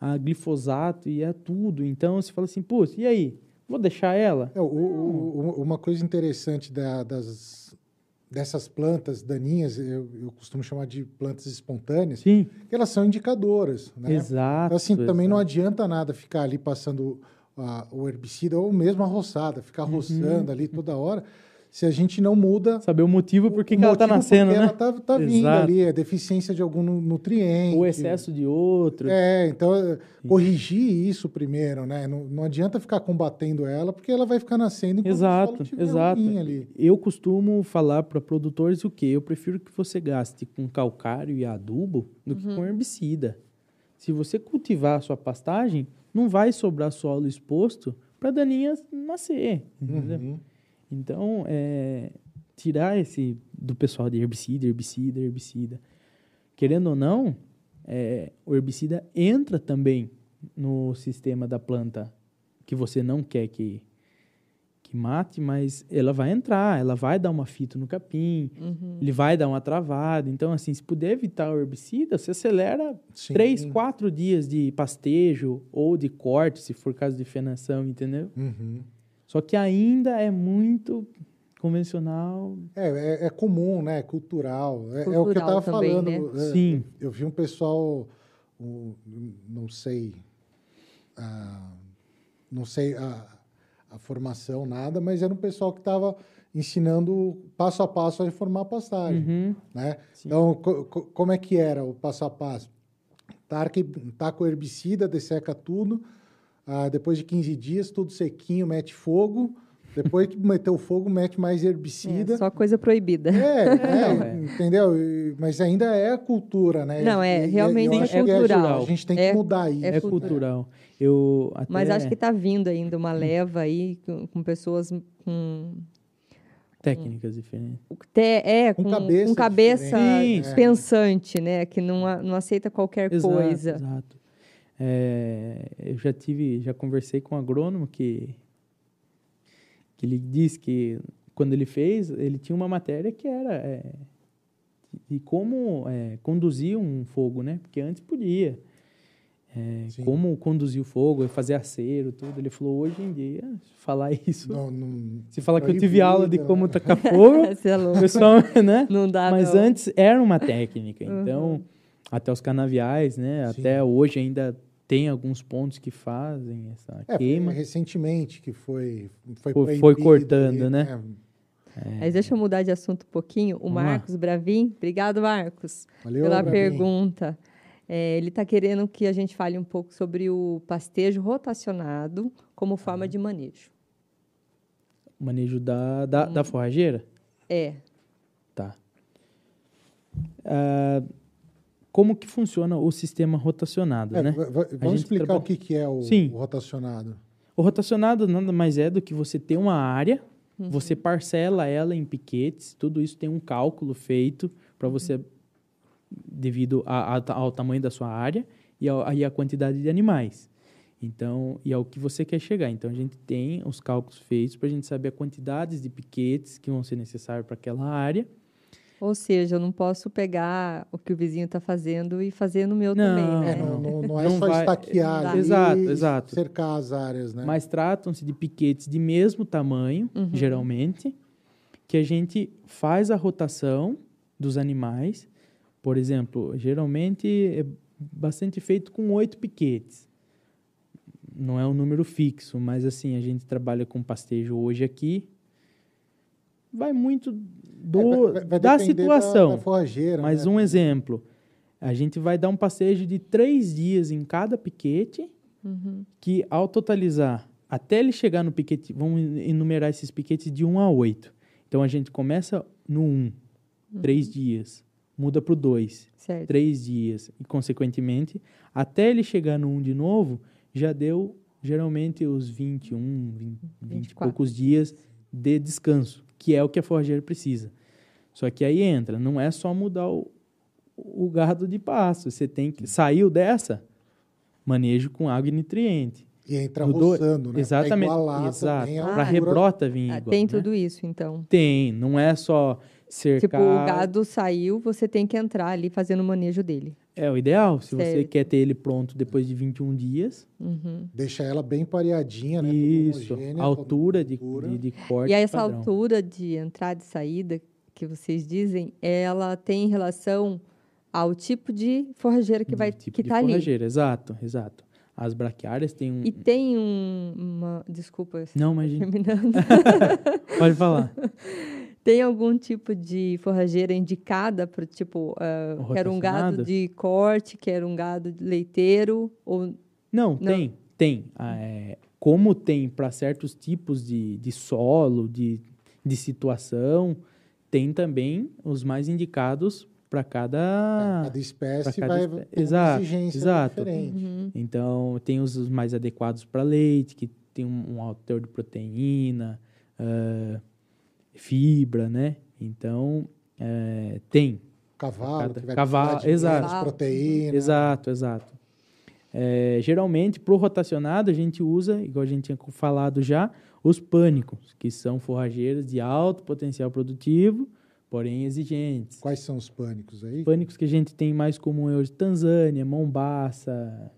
a glifosato e a tudo. Então você fala assim, putz, e aí? Vou deixar ela? É, o- o- o- uma coisa interessante da- das, dessas plantas daninhas, eu, eu costumo chamar de plantas espontâneas, Sim, que elas são indicadoras. Né? exato. Então, assim, também não exato. adianta nada ficar ali passando ah, o herbicida ou mesmo a roçada, ficar Uhum. roçando ali toda hora, se a gente não muda Saber o motivo por que, ela está nascendo, porque né? Ela tá, tá vindo Exato. ali, é deficiência de algum nu- nutriente. Ou excesso de outro. É, então, é, corrigir isso primeiro, né? Não, não adianta ficar combatendo ela, porque ela vai ficar nascendo enquanto o Exato, solo tiver exato. ali. Eu costumo falar para produtores o quê? Eu prefiro que você gaste com calcário e adubo do que com herbicida. Se você cultivar a sua pastagem, não vai sobrar solo exposto para daninhas nascer. entendeu? Uhum. Então, é, tirar esse do pessoal de herbicida, herbicida, herbicida. Querendo ou não, é, o herbicida entra também no sistema da planta que você não quer que, que mate, mas ela vai entrar, ela vai dar uma fita no capim, Uhum. ele vai dar uma travada. Então, assim, se puder evitar o herbicida, você acelera Sim. três, quatro dias de pastejo ou de corte, se for caso de fenação, entendeu? Uhum. Só que ainda é muito convencional. É, é, é comum, né? É cultural. É, é o que eu Cultural estava também, falando. né? é, Sim. Eu vi um pessoal, um, não sei, ah, não sei a, a formação, nada, mas era um pessoal que estava ensinando passo a passo a reformar a pastagem. Uhum. né? Sim. Então, co- co- como é que era o passo a passo? Taca, taca o herbicida, desseca tudo, ah, depois de 15 dias, tudo sequinho, mete fogo, depois que meteu fogo, mete mais herbicida. É, só coisa proibida. É, é, [laughs] é. entendeu? E- Mas ainda é a cultura, né? Não, é, E- e- realmente é que cultural. A gente tem que É- mudar isso. é É, cultural. Eu até... Mas acho que está vindo ainda uma leva aí com, com pessoas com Técnicas diferentes. te- é, Com com, cabeça com cabeça pensante, né? Que não, a- não aceita qualquer Exato, coisa. Exato. É, eu já tive, já conversei com um agrônomo que, que ele disse que quando ele fez, ele tinha uma matéria que era é, de como é, conduzir um fogo, né? Porque antes podia. é, como conduzir o fogo, fazer acero, tudo. Ele falou, hoje em dia, falar isso... Não, não- Se falar que eu tive aula de como [laughs] tacar fogo, é pessoal, né? Não dá, Mas não. antes era uma técnica. Uhum. Então, até os canaviais, né? Sim. Até hoje ainda tem alguns pontos que fazem essa É, foi queima. recentemente que foi foi, Foi- foi cortando, ali, né? Mas deixa eu mudar de assunto um pouquinho. O Vamos lá. Marcos Bravin, obrigado, Marcos, Valeu, pela Gabi. pergunta. É, ele está querendo que a gente fale um pouco sobre o pastejo rotacionado como forma de manejo. O manejo da, da, Hum. da forrageira? É, Tá. Ah, como que funciona o sistema rotacionado, É, né? vamos explicar traba- o que, que é o, Sim. o rotacionado. O rotacionado nada mais é do que você ter uma área, você parcela ela em piquetes, tudo isso tem um cálculo feito para você, devido a- a- ao tamanho da sua área e ao- e a quantidade de animais. Então, e ao que você quer chegar. Então, a gente tem os cálculos feitos para a gente saber a quantidade de piquetes que vão ser necessários para aquela área. Ou seja, eu não posso pegar o que o vizinho está fazendo e fazer no meu Não, também, É, né? não, não, não é Não só vai- estaquear ali Exato, e exato. cercar as áreas, né? Mas tratam-se de piquetes de mesmo tamanho, Uhum. geralmente, que a gente faz a rotação dos animais. Por exemplo, geralmente é bastante feito com oito piquetes. Não é um número fixo, mas assim, a gente trabalha com pastejo hoje aqui. Vai muito do, É, vai- vai da situação. Da, da forrageira, Mas né? um exemplo, a gente vai dar um passeio de três dias em cada piquete, Uhum. que ao totalizar, até ele chegar no piquete, vamos enumerar esses piquetes de 1 a 8. Então a gente começa no 1, três dias, muda para o 2, Certo. três dias, e consequentemente, até ele chegar no 1 de novo, já deu geralmente os 21, 20, 20 e 24. poucos dias de descanso, que é o que a forrageira precisa. Só que aí entra, não é só mudar o, o gado de pasto, você tem que saiu dessa, manejo com água e nutriente. E entra Mudou- roçando, né? Exatamente, Pra igualar exato. também a Ah, Para rebrota vir igual, tem né? tudo isso, então. Tem, não é só cercar. Tipo, o gado saiu, você tem que entrar ali fazendo o manejo dele. É o ideal, se você Certo. quer ter ele pronto depois de 21 dias. Uhum. Deixa ela bem pareadinha, né? Isso, altura de, de, de corte E aí, essa padrão. altura de entrada e saída que vocês dizem, ela tem relação ao tipo de forrageira que De vai tipo que de tá ali. forrageira, exato, exato. As braquiárias têm um... E tem um, uma, desculpa, Não, mas terminando. [laughs] pode falar. [laughs] tem algum tipo de forrageira indicada para tipo, quero um gado de corte, quero um gado leiteiro ou Não, Não. tem, tem. Ah, é, como tem para certos tipos de, de solo, de, de situação, tem também os mais indicados para cada... Cada espécie pra cada vai espé- ter uma Exato, exigência exato. diferente. Uhum. Então, tem os mais adequados para leite, que tem um, um alto teor de proteína, ah, fibra, né? Então, eh, tem. Cavalo, Cada- que vai cavalo, exato. proteína. Exato, exato. Eh, geralmente, para o rotacionado, a gente usa, igual a gente tinha falado já, os pânicos, que são forrageiras de alto potencial produtivo, porém exigentes. Quais são os pânicos aí? Pânicos que a gente tem mais comum é hoje Tanzânia, Mombasa.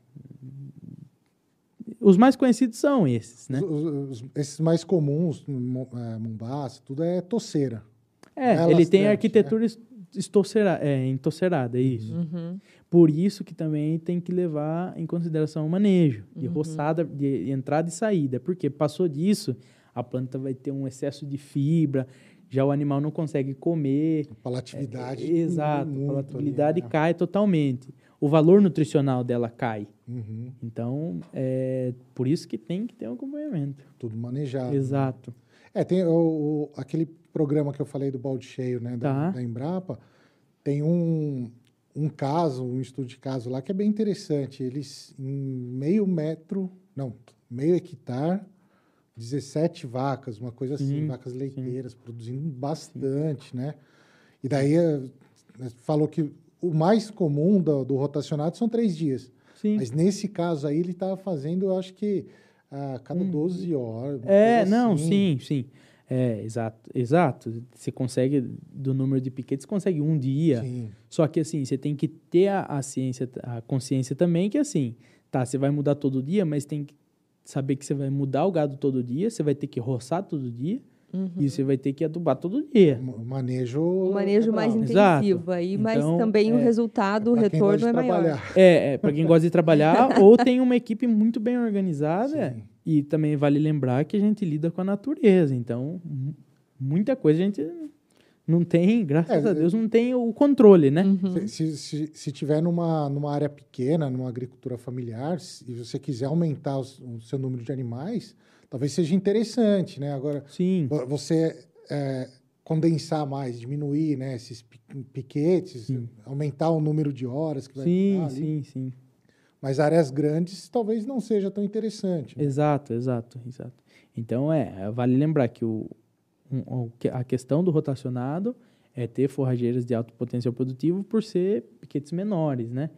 Os mais conhecidos são esses, né? Os- os- esses mais comuns, eh, Mombasa, tudo é toceira. É, É ele tem arquitetura estocera, é, entoccerada, é isso. Uhum. Por isso que também tem que levar em consideração o manejo, de Uhum. roçada, de entrada e saída. Porque passou disso, a planta vai ter um excesso de fibra, já o animal não consegue comer. Palatividade. É, exato, a muito palatabilidade ali, né? cai totalmente. O valor nutricional dela cai. Uhum, Então, é por isso que tem que ter um acompanhamento. tudo manejado. Exato. É, tem o, o- aquele programa que eu falei do balde cheio, né, da, Tá. da Embrapa, tem um, um caso, um estudo de caso lá que é bem interessante. Eles, em meio metro, não, meio hectare, 17 vacas, uma coisa assim, Sim, vacas leiteiras, produzindo bastante, né? E daí eh, falou que o mais comum do, do rotacionado são três dias. Sim. Mas nesse caso aí, ele estava fazendo, eu acho que a cada 12 horas. Hum. É, não, assim. sim, sim. É, exato, exato. Você consegue, do número de piquetes, consegue um dia. Sim. Só que, assim, você tem que ter a, a ciência, a consciência também que, assim, Tá, você vai mudar todo dia, mas tem que saber que você vai mudar o gado todo dia, você vai ter que roçar todo dia e você vai ter que adubar todo dia. O manejo. Um manejo mais legal. intensivo Exato. aí, mas Então, também o é- resultado, o Pra quem gosta retorno de é maior. trabalhar. É, é para quem gosta de trabalhar [laughs] ou tem uma equipe muito bem organizada. Sim. E também vale lembrar que a gente lida com a natureza. Então, mu- muita coisa a gente não tem, graças É, a Deus, não tem o controle, né? Uhum. Se, se, se, tiver numa, numa área pequena, numa agricultura familiar, se- e você quiser aumentar os- o seu número de animais, talvez seja interessante, né? Agora, Sim. vo- você é, condensar mais, diminuir né, esses pi- piquetes, Sim. aumentar o número de horas que vai Sim, sim, sim. Mas áreas grandes talvez não seja tão interessante. né? Exato, exato, exato. Então, é, vale lembrar que o, um- a questão do rotacionado é ter forrageiras de alto potencial produtivo por ser piquetes menores, né?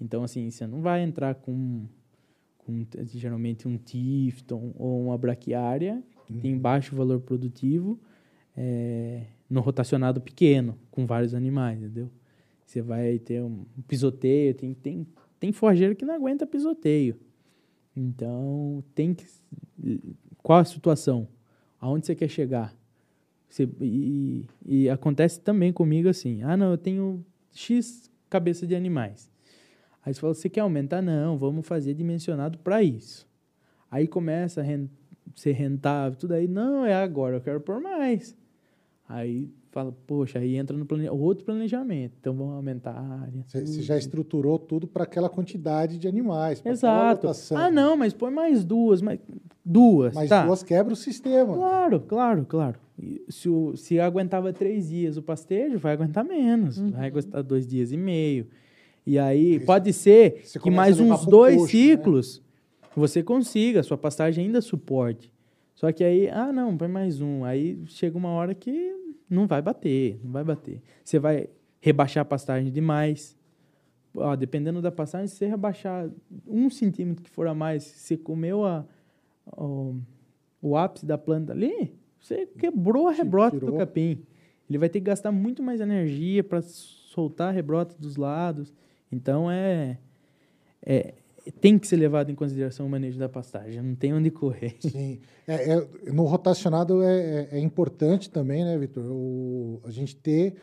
Então, assim, você não vai entrar com, com geralmente um Tifton ou uma braquiária que tem baixo valor produtivo é, no rotacionado pequeno, com vários animais, entendeu? Você vai ter um pisoteio, tem, tem, tem forrageiro que não aguenta pisoteio. Então, tem que. Qual a situação? Aonde você quer chegar? Você- e, e acontece também comigo assim: ah, não, eu tenho X cabeça de animais. Aí você fala: você quer aumentar? Não, vamos fazer dimensionado para isso. Aí começa a ser rentável, tudo aí. Não, é agora, eu quero pôr mais. Aí fala: poxa, aí entra no plane... outro planejamento. Então vamos aumentar a área. Você, já estruturou tudo para aquela quantidade de animais. Exato. Ah, não, mas põe mais duas, mais duas, Mas tá? duas quebra o sistema. Claro, claro, claro. Se, o, se aguentava três dias o pastejo, vai aguentar menos. Vai aguentar dois dias e meio. E aí, Isso. pode ser Você que mais a uns dois coxo, né? ciclos você consiga, a sua pastagem ainda suporte. Só que aí, ah, não, põe mais um. Aí chega uma hora que não vai bater, não vai bater. Você vai rebaixar a pastagem demais. Ó, dependendo da pastagem, se você rebaixar um centímetro que for a mais, você comeu a, o, o ápice da planta ali, você quebrou a rebrota do capim. Ele vai ter que gastar muito mais energia para soltar a rebrota dos lados. Então, é, é tem que ser levado em consideração o manejo da pastagem. Não tem onde correr. [laughs] Sim. É, é- no rotacionado é, é- é importante também, né, Vitor? A gente ter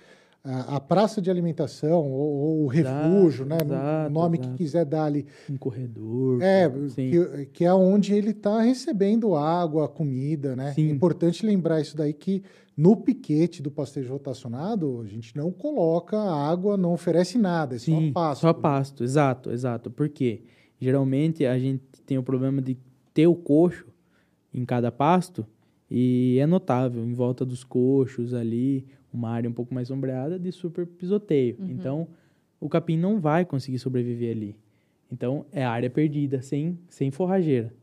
a, a praça de alimentação ou, ou o Exato, refúgio, né? exato, o nome exato. que quiser dar ali. Um corredor. É, que, que é onde ele está recebendo água, comida, né? Sim. É importante lembrar isso daí que no piquete do pastejo rotacionado, a gente não coloca água, não oferece nada, é Sim, só pasto. Só pasto, exato, exato. Por quê? Geralmente a gente tem o problema de ter o coxo em cada pasto e é notável em volta dos coxos ali, uma área um pouco mais sombreada de super pisoteio. Então, o capim não vai conseguir sobreviver ali. Então, é área perdida, sem, sem forrageira.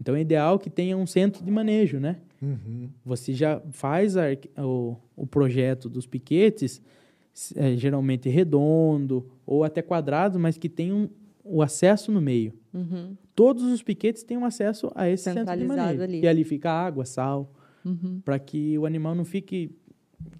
Então, é ideal que tenha um centro de manejo, né? Uhum. Você já faz a o, o projeto dos piquetes, é, geralmente redondo ou até quadrado, mas que tenham o acesso no meio. Uhum. Todos os piquetes têm um acesso a esse centro de manejo. ali. E ali fica água, sal, Uhum. para que o animal não fique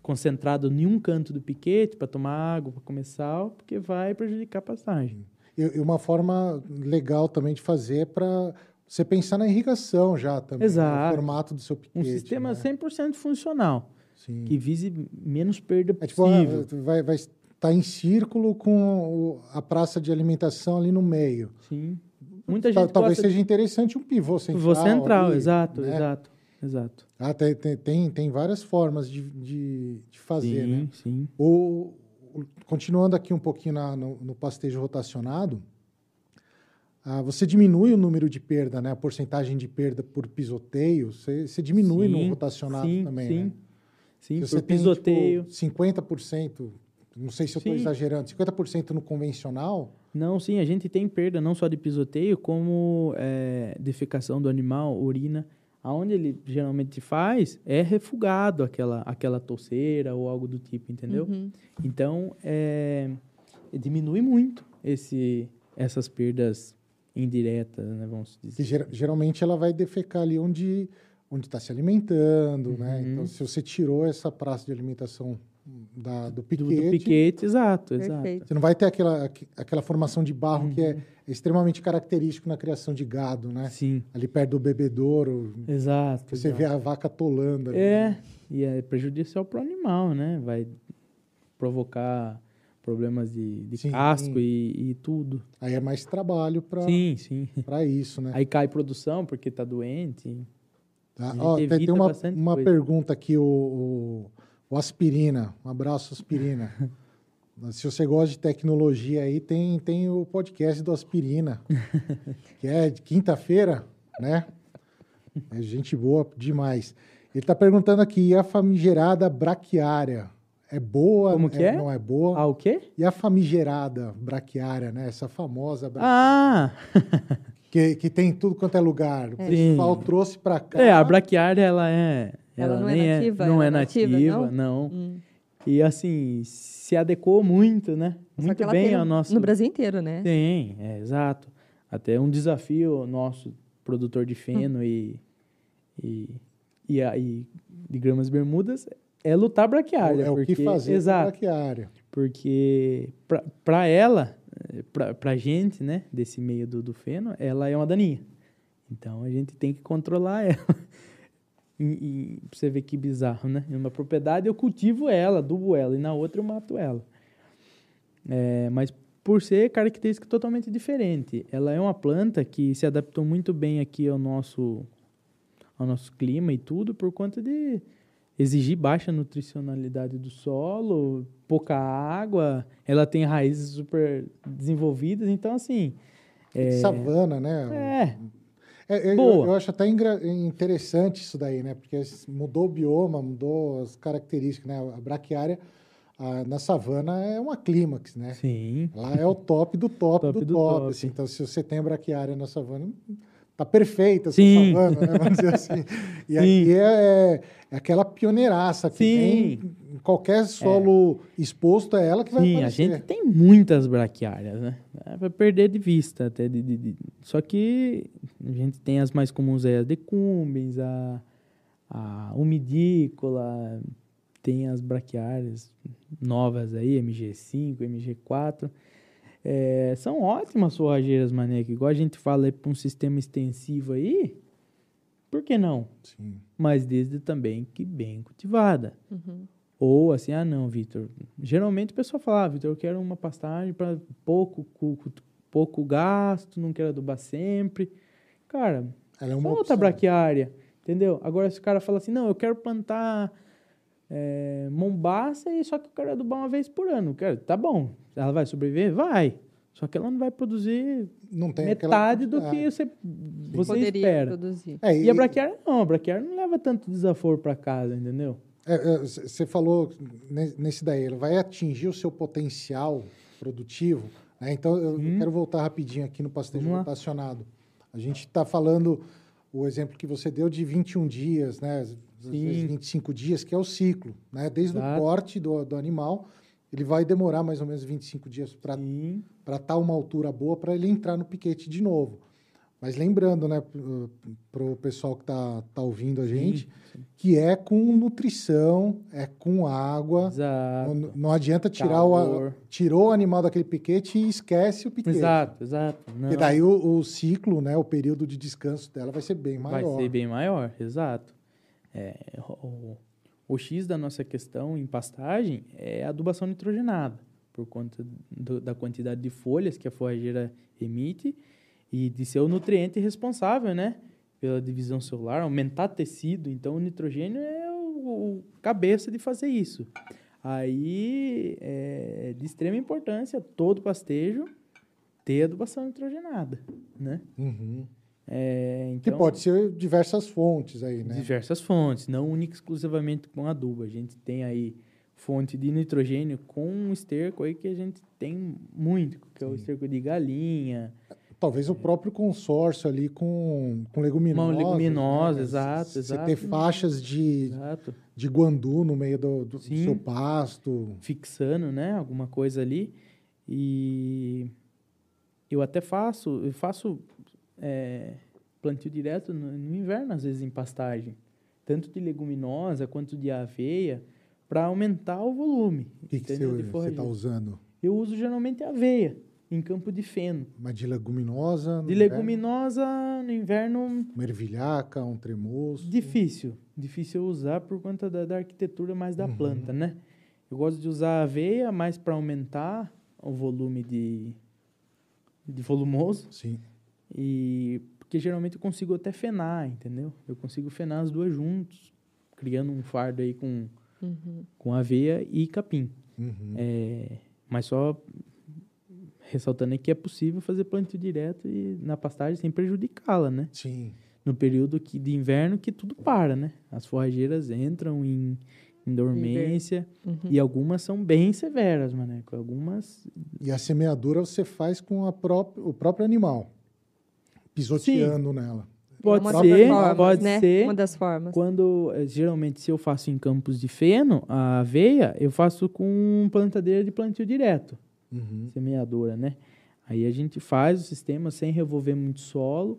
concentrado em um canto do piquete para tomar água, para comer sal, porque vai prejudicar a pastagem. E, uma forma legal também de fazer é para você pensar na irrigação já também. Exato. No formato do seu piquete. Um sistema né? 100% funcional, Sim. que vise menos perda É tipo, possível. ah, vai, vai estar em círculo com a praça de alimentação ali no meio. Sim. Muita Ta- gente Talvez seja interessante um pivô central. Pivô central, ali, exato, né? exato, exato. Ah, tem, tem, tem, várias formas de, de, de fazer, sim, né? sim. O- continuando aqui um pouquinho na- no, no pastejo rotacionado, ah, você diminui o número de perda, né? A porcentagem de perda por pisoteio, você, você diminui no Sim, rotacionado sim, também, sim. né? Sim, Se por você tem, pisoteio. tipo, 50%, não sei se eu estou Sim. exagerando, 50% no convencional, Não, sim, a gente tem perda não só de pisoteio, como é, defecação do animal, urina. Aonde ele geralmente faz é refugado aquela, aquela touceira ou algo do tipo, entendeu? Uhum. Então, é, diminui muito esse, essas perdas indiretas, né, vamos que dizer. ger- geralmente ela vai defecar ali onde, onde está se alimentando, né? Uhum. Então, se você tirou essa praça de alimentação da, do Do, piquete, do piquete, exato, exato. Perfeito. você não vai ter aquela, aqu- aquela formação de barro que Uhum. é extremamente característico na criação de gado, né? Sim, Ali perto do bebedouro, exato. você exato. vê a vaca atolando. ali. É, e é prejudicial para o animal, né? Vai provocar problemas de, de Sim. casco e, e tudo. Aí é mais trabalho para Sim, sim. isso, né? Aí cai produção porque tá doente. Tá? Ó, tem, uma, uma coisa. pergunta aqui, o, o, o Aspirina. Um abraço, Aspirina. [laughs] Se você gosta de tecnologia aí, tem, tem o podcast do Aspirina, [laughs] que é de quinta-feira, né? É gente boa demais. Ele está perguntando aqui, e a famigerada braquiária? É boa? Como que é? Não é boa? Ah, o quê? E a famigerada braquiária, né? Essa famosa braquiária, Ah! [laughs] que, que tem em tudo quanto é lugar. O Sim. pessoal trouxe para cá. É, a braquiária, ela é... Ela não é nem nativa? não Ela é é nativa, nativa, não? não. Hum. E assim, se adequou muito, né? Só Muito ela bem ao no, nosso... no Brasil inteiro, né? Tem, é, exato. Até um desafio nosso, produtor de feno e, e, e, a- e de gramas bermudas, é lutar braquiária. é o que porque- fazer Exato. braquiária. Porque para ela, para a gente, né, desse meio do, do feno, ela é uma daninha. Então a gente tem que controlar [laughs] ela. E, e você ver que bizarro, né? Em uma propriedade eu cultivo ela, adubo ela, e na outra eu mato ela. É, mas por ser característica totalmente diferente. Ela é uma planta que se adaptou muito bem aqui ao nosso, ao nosso clima e tudo, por conta de exigir baixa nutricionalidade do solo, pouca água, ela tem raízes super desenvolvidas, então assim. Savana, né? É, É, eu, Boa. eu acho até interessante isso daí, né? Porque mudou o bioma, mudou as características, né? A braquiária a- na savana é uma clímax, né? sim. Lá é o top do top, [laughs] Top do, do top. top. assim. Então, se você tem braquiária na savana, tá perfeita essa Sim. savana, né? Vamos dizer assim. [laughs] E Sim. aqui é, é aquela pioneiraça que Sim. tem em qualquer solo exposto, é ela que vai Sim, a gente tem muitas braquiárias, né? É pra perder de vista até. De, de- de- Só que a gente tem as mais comuns aí, as decumbens, a, a umidícola, tem as braquiárias novas aí, MG5, MG4. É, são ótimas forrageiras, mané, que igual a gente fala para um sistema extensivo aí, por que não? Sim. Mas desde também que bem cultivada. Uhum. Ou assim, ah, não, Vitor. Geralmente o pessoal fala, ah, Vitor, eu quero uma pastagem para pouco, pouco gasto, não quero adubar sempre. Cara, Ela é uma braquiária, entendeu? Agora, se o cara fala assim, não, eu quero plantar é, mombaça e só que eu quero adubar uma vez por ano. Cara, tá bom, ela vai sobreviver? Vai. Só que ela não vai produzir Não tem aquela metade do que você, você Poderia espera. produzir. É, E a braquiária não, a braquiária não leva tanto desaforo para casa, entendeu? Você falou ne- nesse daí, ele vai atingir o seu potencial produtivo. né? Então, eu Sim. quero voltar rapidinho aqui no pastejo Vamos lá. rotacionado. A gente está falando o exemplo que você deu de 21 dias, né? às vezes Sim. 25 dias, que é o ciclo. Né? Desde Exato. o corte do, do animal, ele vai demorar mais ou menos 25 dias para Sim. para estar uma altura boa para ele entrar no piquete de novo. Mas lembrando, né, para o pessoal que está tá ouvindo a gente, que é com nutrição, é com água. Exato. Não, não adianta tirar o, a- Calor. tirou o animal daquele piquete e esquece o piquete. Exato, exato. Não, Porque daí o, o ciclo, né, o período de descanso dela vai ser bem vai maior. ser bem maior, exato. É, o, o X da nossa questão em pastagem é a adubação nitrogenada, por conta do- da quantidade de folhas que a forrageira emite e de ser o nutriente responsável, né? Pela divisão celular, aumentar tecido. Então, o nitrogênio é o, o cabeça de fazer isso. Aí, é de extrema importância todo pastejo ter adubação nitrogenada, né? Uhum. É, Que então, pode ser diversas fontes aí, né? diversas fontes, não única exclusivamente com adubo. A gente tem aí fonte de nitrogênio com esterco aí que a gente tem muito, que é o esterco de galinha, Talvez o próprio consórcio ali com, com leguminosas. Uma leguminosa, né? exato, Você exato. ter faixas de, exato, de guandu no meio do, do Sim. seu pasto. fixando, né, alguma coisa ali. E eu até faço, eu faço é, plantio direto no, no inverno, às vezes em pastagem. tanto de leguminosa quanto de aveia, para aumentar o volume. O que, que você está usando? Eu uso geralmente aveia em campo de feno. Mas de leguminosa? no De inverno? leguminosa no inverno Uma ervilhaca, um tremoço? difícil, difícil usar por conta da, da arquitetura mais da Uhum. planta, né? Eu gosto de usar aveia mais para aumentar o volume de de volumoso Sim. E porque geralmente eu consigo até fenar, entendeu? Eu consigo fenar as duas juntos, criando um fardo aí com Uhum. com aveia e capim. Uhum. É, mas só ressaltando aí que é possível fazer plantio direto e na pastagem sem prejudicá-la, né? Sim. No período que, de inverno que tudo para, né? As forrageiras entram em, em dormência Uhum. e algumas são bem severas, maneco. Algumas... E a semeadura você faz com a pró o próprio animal, pisoteando nela. Pode É uma ser, pode né? ser. Uma das formas. Quando, eh, geralmente, se eu faço em campos de feno, a aveia, eu faço com plantadeira de plantio direto. Uhum. semeadora, né? Aí a gente faz o sistema sem revolver muito solo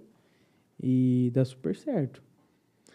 e dá super certo.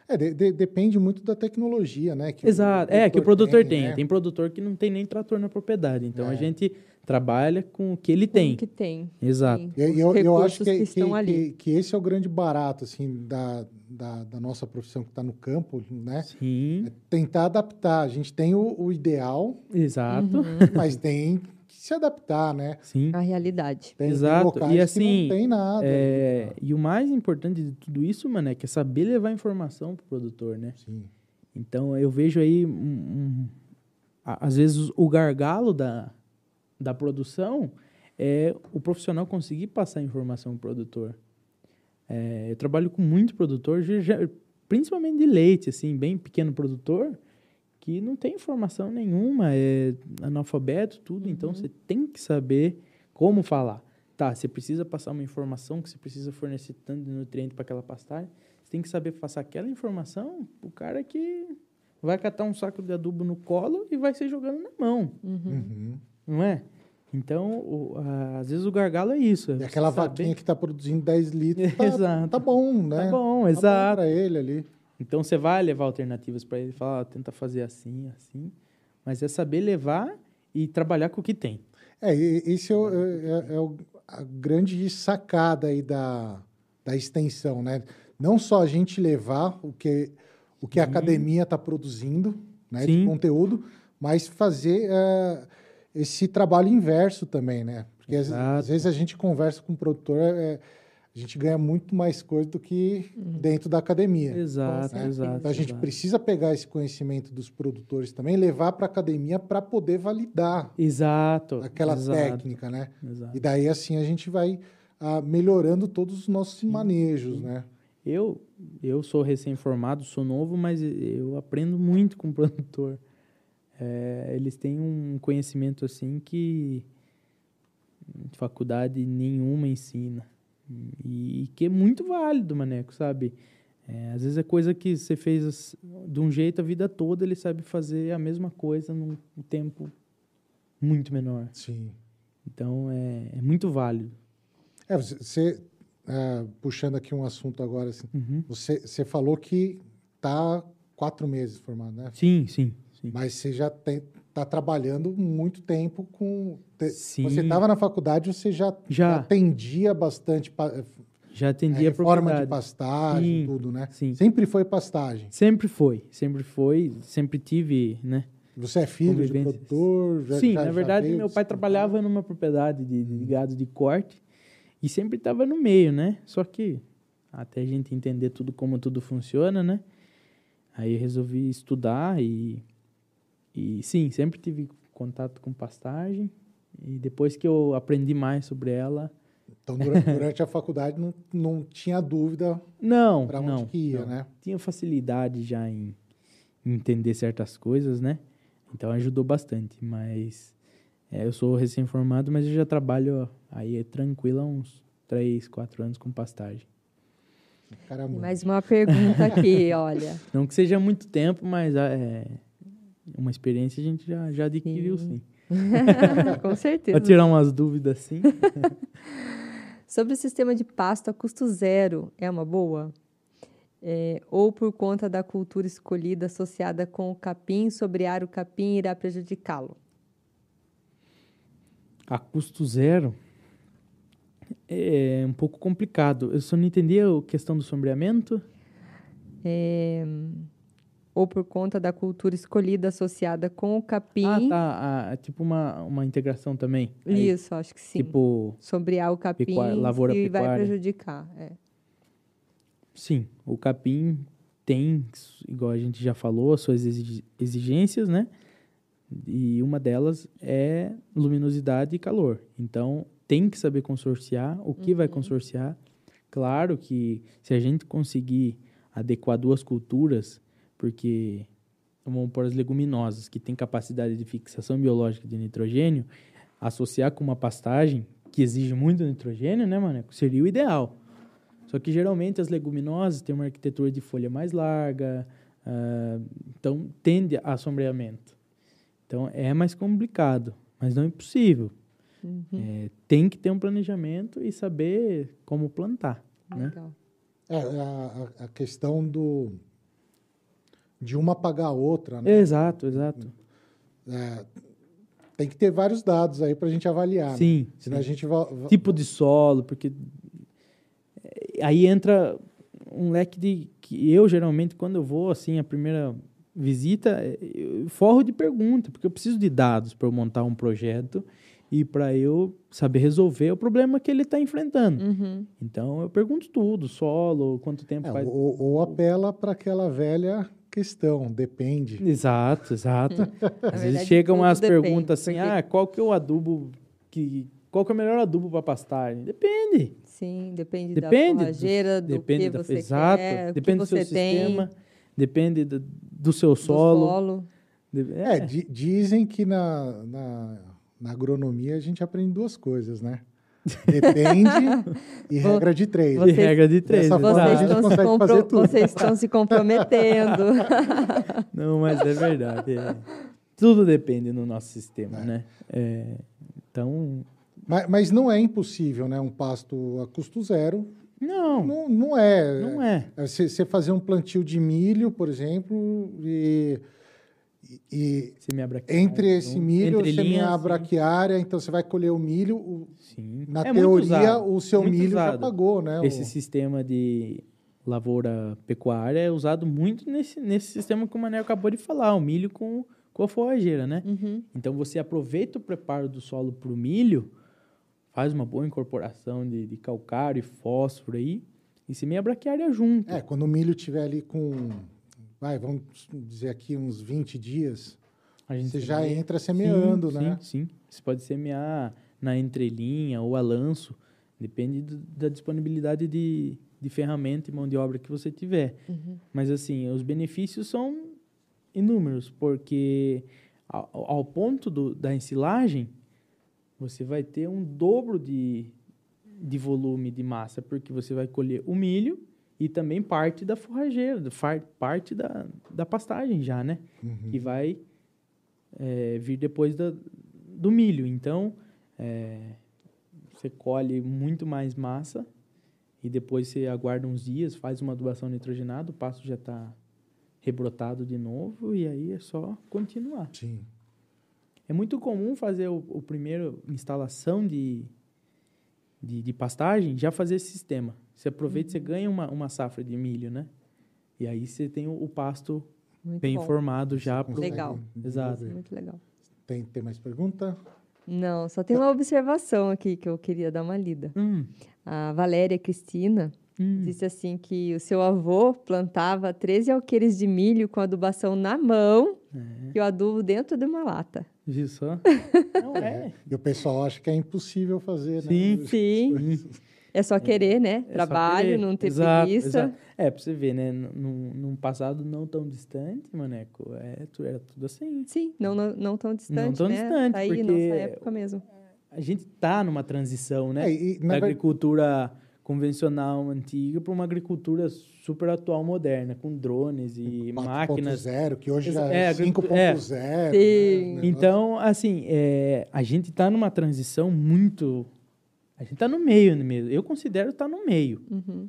É, de- de- depende muito da tecnologia, né? que o Exato. É, que o produtor tem. né? Tem produtor que não tem nem trator na propriedade. Então a É. gente trabalha com o que ele Com tem. o que tem. Exato. Sim, E- Eu, eu acho que, que, estão ali. que- que esse é o grande barato assim da, da, da nossa profissão que está no campo, né? Sim, É tentar adaptar. A gente tem o, o ideal, exato. Uhum. [laughs] mas tem que se adaptar, né? Sim. A realidade. Tem, Exato. E que assim, não tem nada. É, e o mais importante de tudo isso, mano, é que é saber levar informação pro produtor, né? Sim. Então eu vejo aí, um- um- às vezes, o gargalo da, da produção é o profissional conseguir passar a informação pro produtor. É, eu trabalho com muito produtor, principalmente de leite, assim, bem pequeno produtor, que não tem informação nenhuma, é analfabeto, tudo. Então você tem que saber como falar. Tá, você precisa passar uma informação que você precisa fornecer tanto de nutriente para aquela pastagem. Você tem que saber passar aquela informação o cara que vai catar um saco de adubo no colo e vai ser jogando na mão, Uhum. Uhum. Não é? Então, o- a- às vezes o gargalo é isso. é você aquela vaquinha que está produzindo 10 litros, tá, Exato. tá bom, né? Tá bom, Tá exato. para ele ali. Então você vai levar alternativas para ele, falar, ó, tenta fazer assim, assim, mas é saber levar e trabalhar com o que tem. É, esse é, o- é- é o- a grande sacada aí da, da extensão, né? Não só a gente levar o que, o que a academia está produzindo né, de conteúdo, mas fazer é, esse trabalho inverso também, né? Porque às, às vezes a gente conversa com o produtor, é, a gente ganha muito mais coisa do que dentro da academia. Exato, né? exato. Então a gente exato. precisa pegar esse conhecimento dos produtores também, levar para a academia para poder validar Exato. aquela exato, técnica, né? Exato. E daí assim a gente vai ah, melhorando todos os nossos manejos, né? Eu, eu sou recém-formado, sou novo, mas eu aprendo muito com o [laughs] produtor. É, eles têm um conhecimento assim que faculdade nenhuma ensina. E, e que é muito válido, maneco, sabe? É, às vezes é coisa que você fez de um jeito a vida toda, ele sabe fazer a mesma coisa num tempo muito menor. Sim. Então é, é muito válido. É, você, ah, puxando aqui um assunto agora, assim, Uhum. você, você falou que tá quatro meses formado, né? Sim, sim, sim. Mas você já tem, tá trabalhando muito tempo com. te- Sim. Você estava na faculdade, você já, Já. atendia bastante pa, Já é, atendi a reforma de pastagem, Sim, tudo, né? sim. Sempre foi pastagem. Sempre foi, sempre foi, sempre tive, né? Você é filho de produtor? Já, Sim, já- na verdade, meu pai trabalhava numa propriedade de, de gado de corte e sempre estava no meio, né? Só que até a gente entender tudo como tudo funciona, né? Aí eu resolvi estudar e, e sim, sempre tive contato com pastagem e depois que eu aprendi mais sobre ela, Então, durante, durante a faculdade, não, não tinha dúvida não, para onde não, que ia, não. né? tinha facilidade já em entender certas coisas, né? Então ajudou bastante, mas é, eu sou recém-formado, mas eu já trabalho aí é tranquilo há uns 3, 4 anos com pastagem. Caramba. Mais uma pergunta aqui, [laughs] olha. Não que seja muito tempo, mas é uma experiência a gente já, já adquiriu Sim. sim. [laughs] Com Para certeza. tirar umas dúvidas sim. [laughs] Sobre o sistema de pasto a custo zero, é uma boa? É, ou por conta da cultura escolhida associada com o capim, sobrear o capim irá prejudicá-lo? A custo zero é um pouco complicado. Eu só não entendi a questão do sombreamento. É, ou por conta da cultura escolhida associada com o capim. Ah, tá. Ah, tipo uma, uma integração também. Aí, Isso, acho que sim. Tipo, Sombrear o capim pecuária- lavoura e vai prejudicar. é. sim, o capim tem, igual a gente já falou, as suas exigências, né? E uma delas é luminosidade e calor. Então, tem que saber consorciar. O que vai consorciar? Claro que se a gente conseguir adequar duas culturas, porque vamos pôr as leguminosas, que têm capacidade de fixação biológica de nitrogênio, associar com uma pastagem que exige muito nitrogênio, né, Maneco? Seria o ideal. Só que geralmente as leguminosas têm uma arquitetura de folha mais larga, ah, então tende a sombreamento. Então é mais complicado, mas não é impossível. Uhum. É, tem que ter um planejamento e saber como plantar. né? Legal. É, a, a- a questão do de uma pagar a outra, né? Exato, exato. É, tem que ter vários dados aí para a gente avaliar. né? Sim. Senão sim. a gente Tipo de solo, porque é, aí entra um leque de que eu geralmente quando eu vou assim a primeira visita é, eu forro de pergunta porque eu preciso de dados para eu montar um projeto e para eu saber resolver o problema que ele está enfrentando. Uhum. Então eu pergunto tudo, solo, quanto tempo É, faz. ou, ou apela para aquela velha questão, depende. Exato, exato. [laughs] Às vezes chegam as depende, perguntas assim: porque- ah, qual que é o adubo que qual que é o melhor adubo para pastagem? Depende. Sim, depende, Depende da forrageira, do depende que da você exato, quer, depende do seu tem, sistema, depende do, do seu do solo. solo. De- É, di- dizem que na, na, na agronomia a gente aprende duas coisas, né? Depende e regra de três. vocês- regra de três. dessa forma, Vocês estão, se compro- vocês estão se comprometendo. [laughs] Não, mas é verdade. é. Tudo depende no nosso sistema, né? É, então, Mas, mas não é impossível, né? Um pasto a custo zero. não, Não, não é. não é. Você você fazer um plantio de milho, por exemplo, e, e entre esse então, milho entre você linhas, braquiária, então você vai colher o milho. o- Sim. na É teoria, o seu muito milho já usado. pagou, né? Esse O- sistema de lavoura pecuária é usado muito nesse, nesse sistema que o Mané acabou de falar, o milho com, com a forrageira, né? Uhum. Então você aproveita o preparo do solo para o milho, faz uma boa incorporação de, de calcário e fósforo aí, e semeia a braquiária junto. É, quando o milho tiver ali com, vai, vamos dizer aqui uns 20 dias, A gente você já entra semeando, sim, né? Sim, sim. Você pode semear na entrelinha ou a lanço, depende do- da disponibilidade de, de ferramenta e mão de obra que você tiver. Uhum. Mas assim, os benefícios são inúmeros, porque ao, ao ponto do, da ensilagem, você vai ter um dobro de, de volume de massa, porque você vai colher o milho e também parte da forrageira, parte da, da pastagem já, né? Uhum. Que vai é, vir depois da, do milho. Então, é, você colhe muito mais massa e depois você aguarda uns dias, faz uma adubação nitrogenada, o pasto já está rebrotado de novo e aí é só continuar. Sim. É muito comum fazer o, o primeiro instalação de, de, de pastagem, já fazer esse sistema. Você aproveita, você ganha uma, uma safra de milho, né? E aí você tem o, o pasto Muito bem bom. formado já. pro- Legal. Exato. desenvolver. Muito legal. Tem, tem mais pergunta? Não, só tem uma observação aqui que eu queria dar uma lida. Hum, A Valéria Cristina hum. disse assim que o seu avô plantava 13 alqueires de milho com adubação na mão É. e o adubo dentro de uma lata. Viu só? Não é. [laughs] E o pessoal acha que é impossível fazer, Sim. né? Sim. [laughs] É só querer, né? É Trabalho, querer. não ter Exato, preguiça. exato. É, pra você ver, né? Num, num passado não tão distante, Maneco, é, tu- era tudo assim. Sim, não, não, não tão distante, tão né? distante, Tá aí, porque- nossa época mesmo. A gente tá numa transição, né? É, e, da agricultura convencional antiga para uma agricultura super atual moderna, com drones e máquinas. 4.0, que hoje já É, é agricu- 5.0. né? Sim. Negócio- Então, assim, é, a gente está numa transição muito. A gente está no meio mesmo. Eu considero estar no meio. Uhum.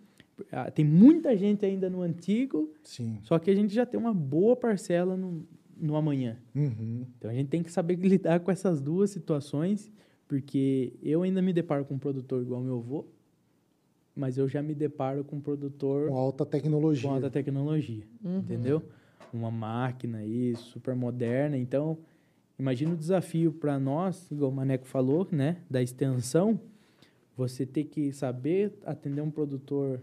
Ah, Tem muita gente ainda no antigo, Sim. só que a gente já tem uma boa parcela no, no amanhã. Uhum. Então a gente tem que saber [laughs] lidar com essas duas situações, porque eu ainda me deparo com um produtor igual meu avô, mas eu já me deparo com um produtor Com alta tecnologia. com alta tecnologia, entendeu? Uma máquina aí super moderna. Então, imagina o desafio para nós, igual o Maneco falou, né, da extensão, você ter que saber atender um produtor,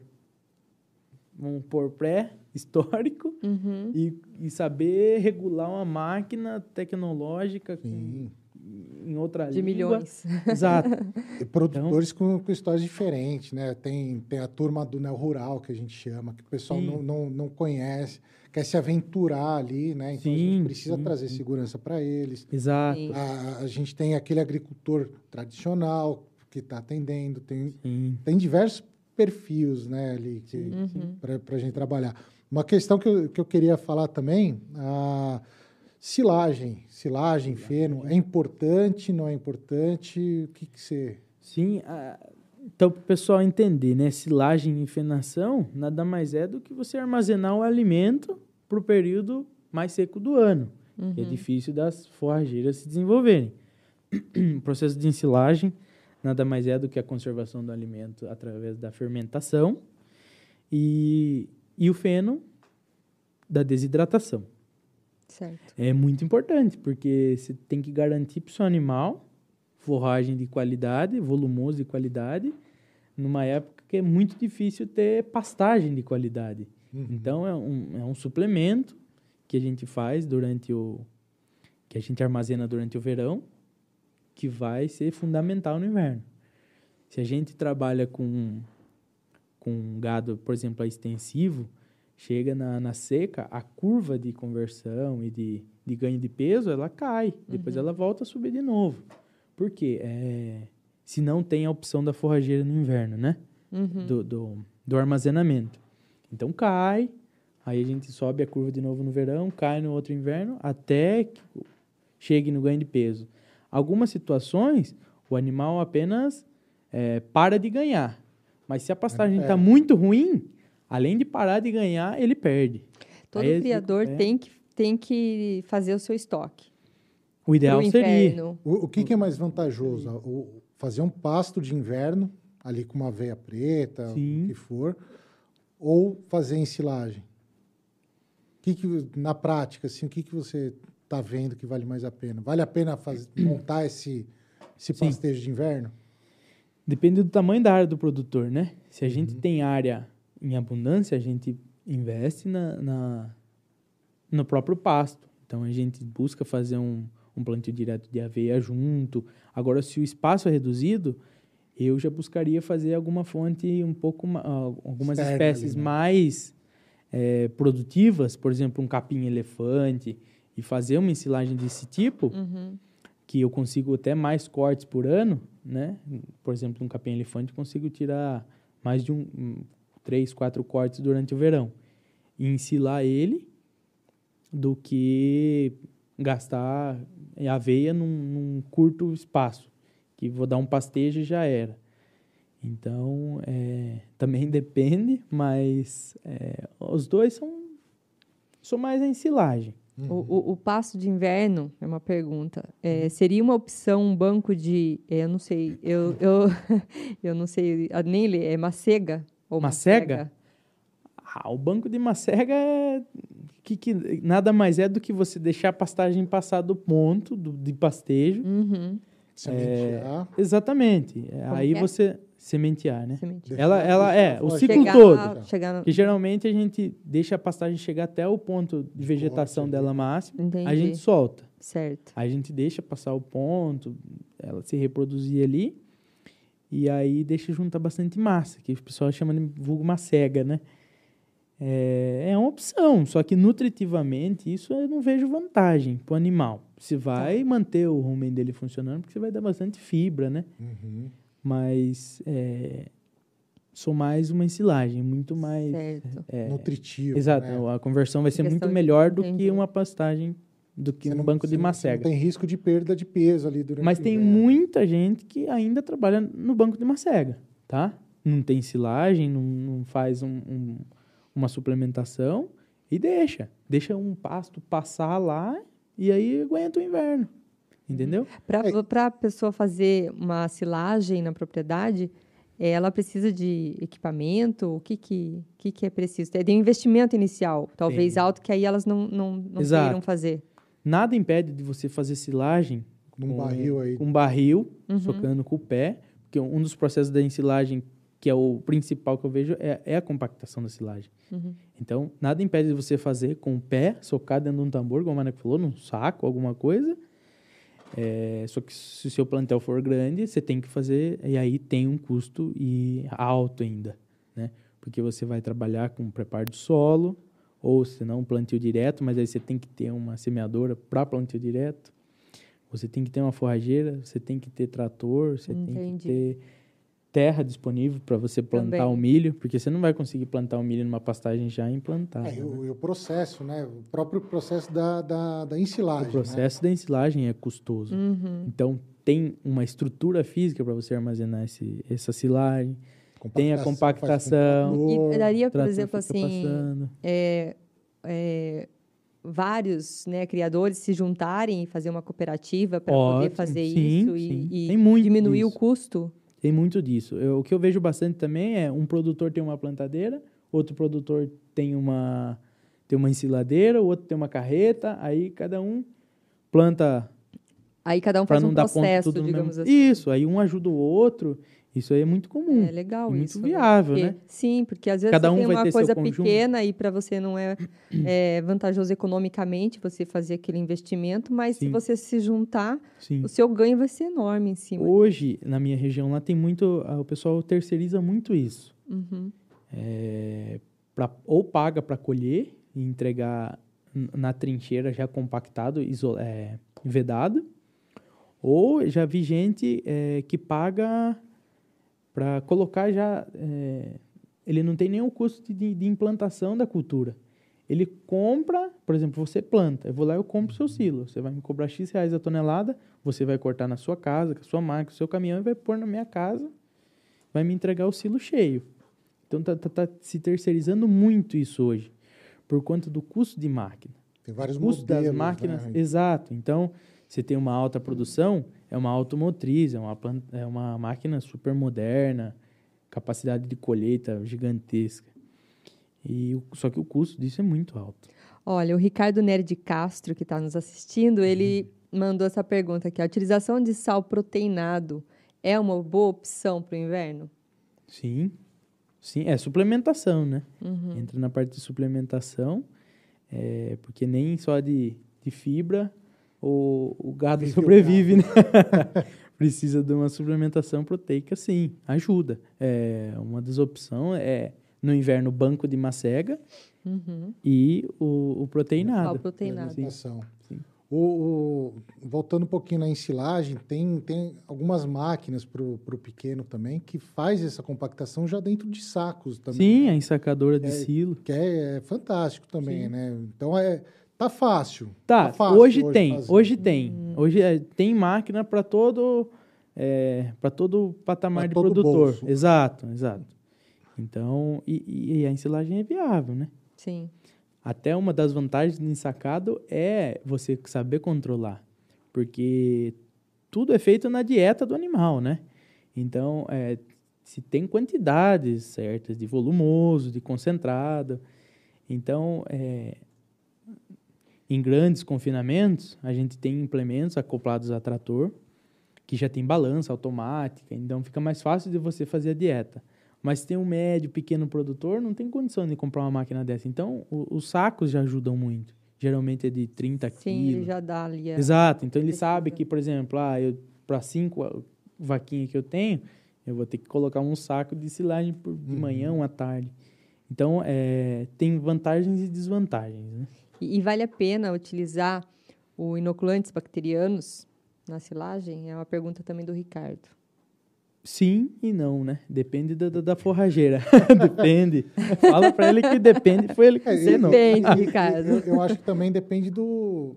vamos pôr pré-histórico, [laughs] Uhum. e, e saber regular uma máquina tecnológica com- em outra De língua. milhões. Exato. [laughs] E produtores com, com histórias diferentes, né? Tem, tem a turma do Neo Rural, que a gente chama, que o pessoal não, não, não conhece, quer se aventurar ali, né? Então a Sim, gente precisa sim, trazer sim. segurança para eles. Exato. A, a gente tem aquele agricultor tradicional que está atendendo, tem, Sim. tem diversos perfis, né, ali, que, Uhum. para a gente trabalhar. Uma questão que eu, que eu queria falar também, a silagem, silagem, feno, é importante, não é importante? O que, que você... Sim. a- Então, para o pessoal entender, né? Silagem e fenação nada mais é do que você armazenar o alimento para o período mais seco do ano. que é difícil das forrageiras se desenvolverem. [clears throat] O processo de ensilagem nada mais é do que a conservação do alimento através da fermentação e, e o feno da desidratação. Certo. É muito importante, porque você tem que garantir para o seu animal forragem de qualidade, volumoso de qualidade, numa época que é muito difícil ter pastagem de qualidade. Então, é um, é um suplemento que a gente faz durante o... que a gente armazena durante o verão, que vai ser fundamental no inverno. Se a gente trabalha com, com gado, por exemplo, extensivo, chega na, na seca, a curva de conversão e de, de ganho de peso, ela cai. Depois ela volta a subir de novo. Por quê? É, se não tem a opção da forrageira no inverno, né? Uhum. Do, do, do armazenamento. Então cai, aí a gente sobe a curva de novo no verão, cai no outro inverno, até que chegue no ganho de peso. Algumas situações, o animal apenas é, para de ganhar. Mas se a pastagem está É. muito ruim, além de parar de ganhar, ele perde. Todo Aí ele criador recupera. tem que, tem que fazer o seu estoque. O ideal seria. inverno. O, o que, que é mais vantajoso? O, fazer um pasto de inverno, ali com uma veia preta, Sim. o que for, ou fazer ensilagem? O que que, na prática, assim, o que, que você está vendo que vale mais a pena? Vale a pena faz, [clears throat] montar esse, esse Sim. pastejo de inverno? Depende do tamanho da área do produtor, né? Se a gente tem área em abundância, a gente investe na, na- no próprio pasto. Então a gente busca fazer um, um plantio direto de aveia junto. Agora, se o espaço é reduzido, eu já buscaria fazer alguma fonte um pouco ah, algumas espécies né? mais eh, produtivas, por exemplo, um capim elefante, e fazer uma ensilagem desse tipo Uhum. que eu consigo até mais cortes por ano, né? Por exemplo, um capim elefante consigo tirar mais de um, um três, quatro cortes durante o verão e ensilar ele do que gastar aveia num, num curto espaço, que vou dar um pastejo e já era. Então, é, também [laughs] depende, mas é, os dois são, são mais a ensilagem. O, o, o pasto de inverno, é uma pergunta, é, seria uma opção um banco de, é, eu não sei, eu, eu, [laughs] eu não sei, nem ler, é macega? Ou Macega? Ah, o banco de macega é que, que nada mais é do que você deixar a pastagem passar do ponto do, de pastejo. Uhum, Sementear. Exatamente. É, Aí é? você sementear, né? semente. Deixar- Ela, ela é o ciclo chegar, todo. Chegar no... Que geralmente a gente deixa a pastagem chegar até o ponto de vegetação dela máximo, Entendi. a gente solta. Certo. A gente deixa passar o ponto, ela se reproduzir ali, e aí deixa juntar bastante massa, que o pessoal chama de vulgo macega, né? É, é uma opção, só que nutritivamente isso eu não vejo vantagem para o animal. Você vai manter o rumen dele funcionando, porque você vai dar bastante fibra, né? Uhum. Mas é, sou mais uma ensilagem, muito mais... Certo. é, Nutritivo. exato, né? a conversão vai ser muito melhor do que uma pastagem, do que Você um não- banco de não- macega. Não tem risco de perda de peso ali durante Mas o tem muita gente que ainda trabalha no banco de macega, tá? não tem silagem, não, não faz um, um, uma suplementação e deixa. Deixa um pasto passar lá e aí aguenta o inverno. Entendeu? Para a pessoa fazer uma silagem na propriedade, eh, ela precisa de equipamento? O que, que, que, que é preciso? Tem um investimento inicial, talvez Tem. alto, que aí elas não, não, não Exato. queiram fazer. Nada impede de você fazer silagem com, barril aí. com um barril, Uhum. socando com o pé, porque um dos processos da ensilagem, que é o principal que eu vejo, é, é a compactação da silagem. Uhum. Então, nada impede de você fazer com o pé, socar dentro de um tambor, como a Maneco falou, num saco, alguma coisa. É, só que se o seu plantel for grande, você tem que fazer, e aí tem um custo e alto ainda, né? Porque você vai trabalhar com preparo de solo, ou se não, plantio direto, mas aí você tem que ter uma semeadora para plantio direto. Você tem que ter uma forrageira, você tem que ter trator, você tem Entendi. que ter terra disponível para você plantar Também. o milho, porque você não vai conseguir plantar o milho numa pastagem já implantada. É, e, né? o, e o processo, né? O próprio processo da, da, da ensilagem. O processo da ensilagem é custoso. Uhum. Então, tem uma estrutura física para você armazenar esse, essa silagem. Né? Tem a compactação. E daria, o por exemplo, assim, é, é, vários né, criadores se juntarem e fazer uma cooperativa para poder fazer sim, isso sim. e, e diminuir o disso. custo? Tem muito disso. Eu- o que eu vejo bastante também é um produtor tem uma plantadeira, outro produtor tem uma tem uma ensiladeira, o outro tem uma carreta, aí cada um planta Aí cada um para faz não um ponto processo, digamos assim. Isso, aí um ajuda o outro. Isso aí é muito comum. É legal e muito isso. viável, Porque- né? Sim, porque às vezes Cada você um tem vai uma coisa pequena e para você não é, [clears throat] é vantajoso economicamente você fazer aquele investimento, mas se Sim. você se juntar, Sim. o seu ganho vai ser enorme em cima. Hoje, na minha região lá, tem muito. O pessoal terceiriza muito isso. Uhum. É, pra- ou paga para colher e entregar na trincheira já compactado, iso- é, vedado. Ou já vi gente é, que paga para colocar já. é, ele não tem nenhum custo de, de implantação da cultura. Ele compra, por exemplo, você planta, eu vou lá e eu compro o seu silo. Você vai me cobrar X reais a tonelada, você vai cortar na sua casa, com a sua máquina, com o seu caminhão e vai pôr na minha casa, vai me entregar o silo cheio. Então tá, tá- tá se terceirizando muito isso hoje, por conta do custo de máquina. Tem vários o custo modelos, das máquinas, né? exato. Então, você tem uma alta produção, é uma automotriz, é uma, é uma máquina super moderna, capacidade de colheita gigantesca. E só que o custo disso é muito alto. Olha, o Ricardo Nery de Castro, que está nos assistindo, ele mandou essa pergunta aqui. A utilização de sal proteinado é uma boa opção para o inverno? Sim, sim, é suplementação, né? Uhum. Entra na parte de suplementação, é, porque nem só de, de fibra o, o gado Vive o sobrevive, né? [laughs] Precisa de uma suplementação proteica, sim, ajuda. É, uma das opções é, no inverno, banco de macega Uhum. e o, o proteinado. Proteinado. Sim. O, o- voltando um pouquinho na ensilagem, tem, tem algumas máquinas para o pequeno também que faz essa compactação já dentro de sacos também. Sim, a ensacadora de É, silo. Que é, é fantástico também, Sim. né? Então é tá fácil. Tá, fácil hoje, tem, fazer. hoje tem. Hoje é, tem máquina para todo é, para todo patamar Pra de todo produtor. bolso. Exato, exato. Então, e, e a ensilagem é viável, né? Sim. Até uma das vantagens do ensacado é você saber controlar, porque tudo é feito na dieta do animal, né? Então, é, se tem quantidades certas de volumoso, de concentrado, então, é, em grandes confinamentos, a gente tem implementos acoplados a trator, que já tem balança automática, então fica mais fácil de você fazer a dieta. Mas tem um médio, pequeno produtor, não tem condição de comprar uma máquina dessa. Então, o- os sacos já ajudam muito. Geralmente é de 30 Sim, ele quilos. já dá ali. a- Exato. Então, ele precisa. sabe que, por exemplo, ah, eu para cinco vaquinhas que eu tenho, eu vou ter que colocar um saco de silagem por, de Uhum. manhã, uma tarde. Então, é, tem vantagens e desvantagens, né? E, e vale a pena utilizar o inoculantes bacterianos na silagem? É uma pergunta também do Ricardo. Sim e não, né? Depende da, da, da forrageira. [laughs] depende. Fala para ele que depende, foi ele que É, ensinou. Depende, Eu, Ricardo. eu acho que também depende do,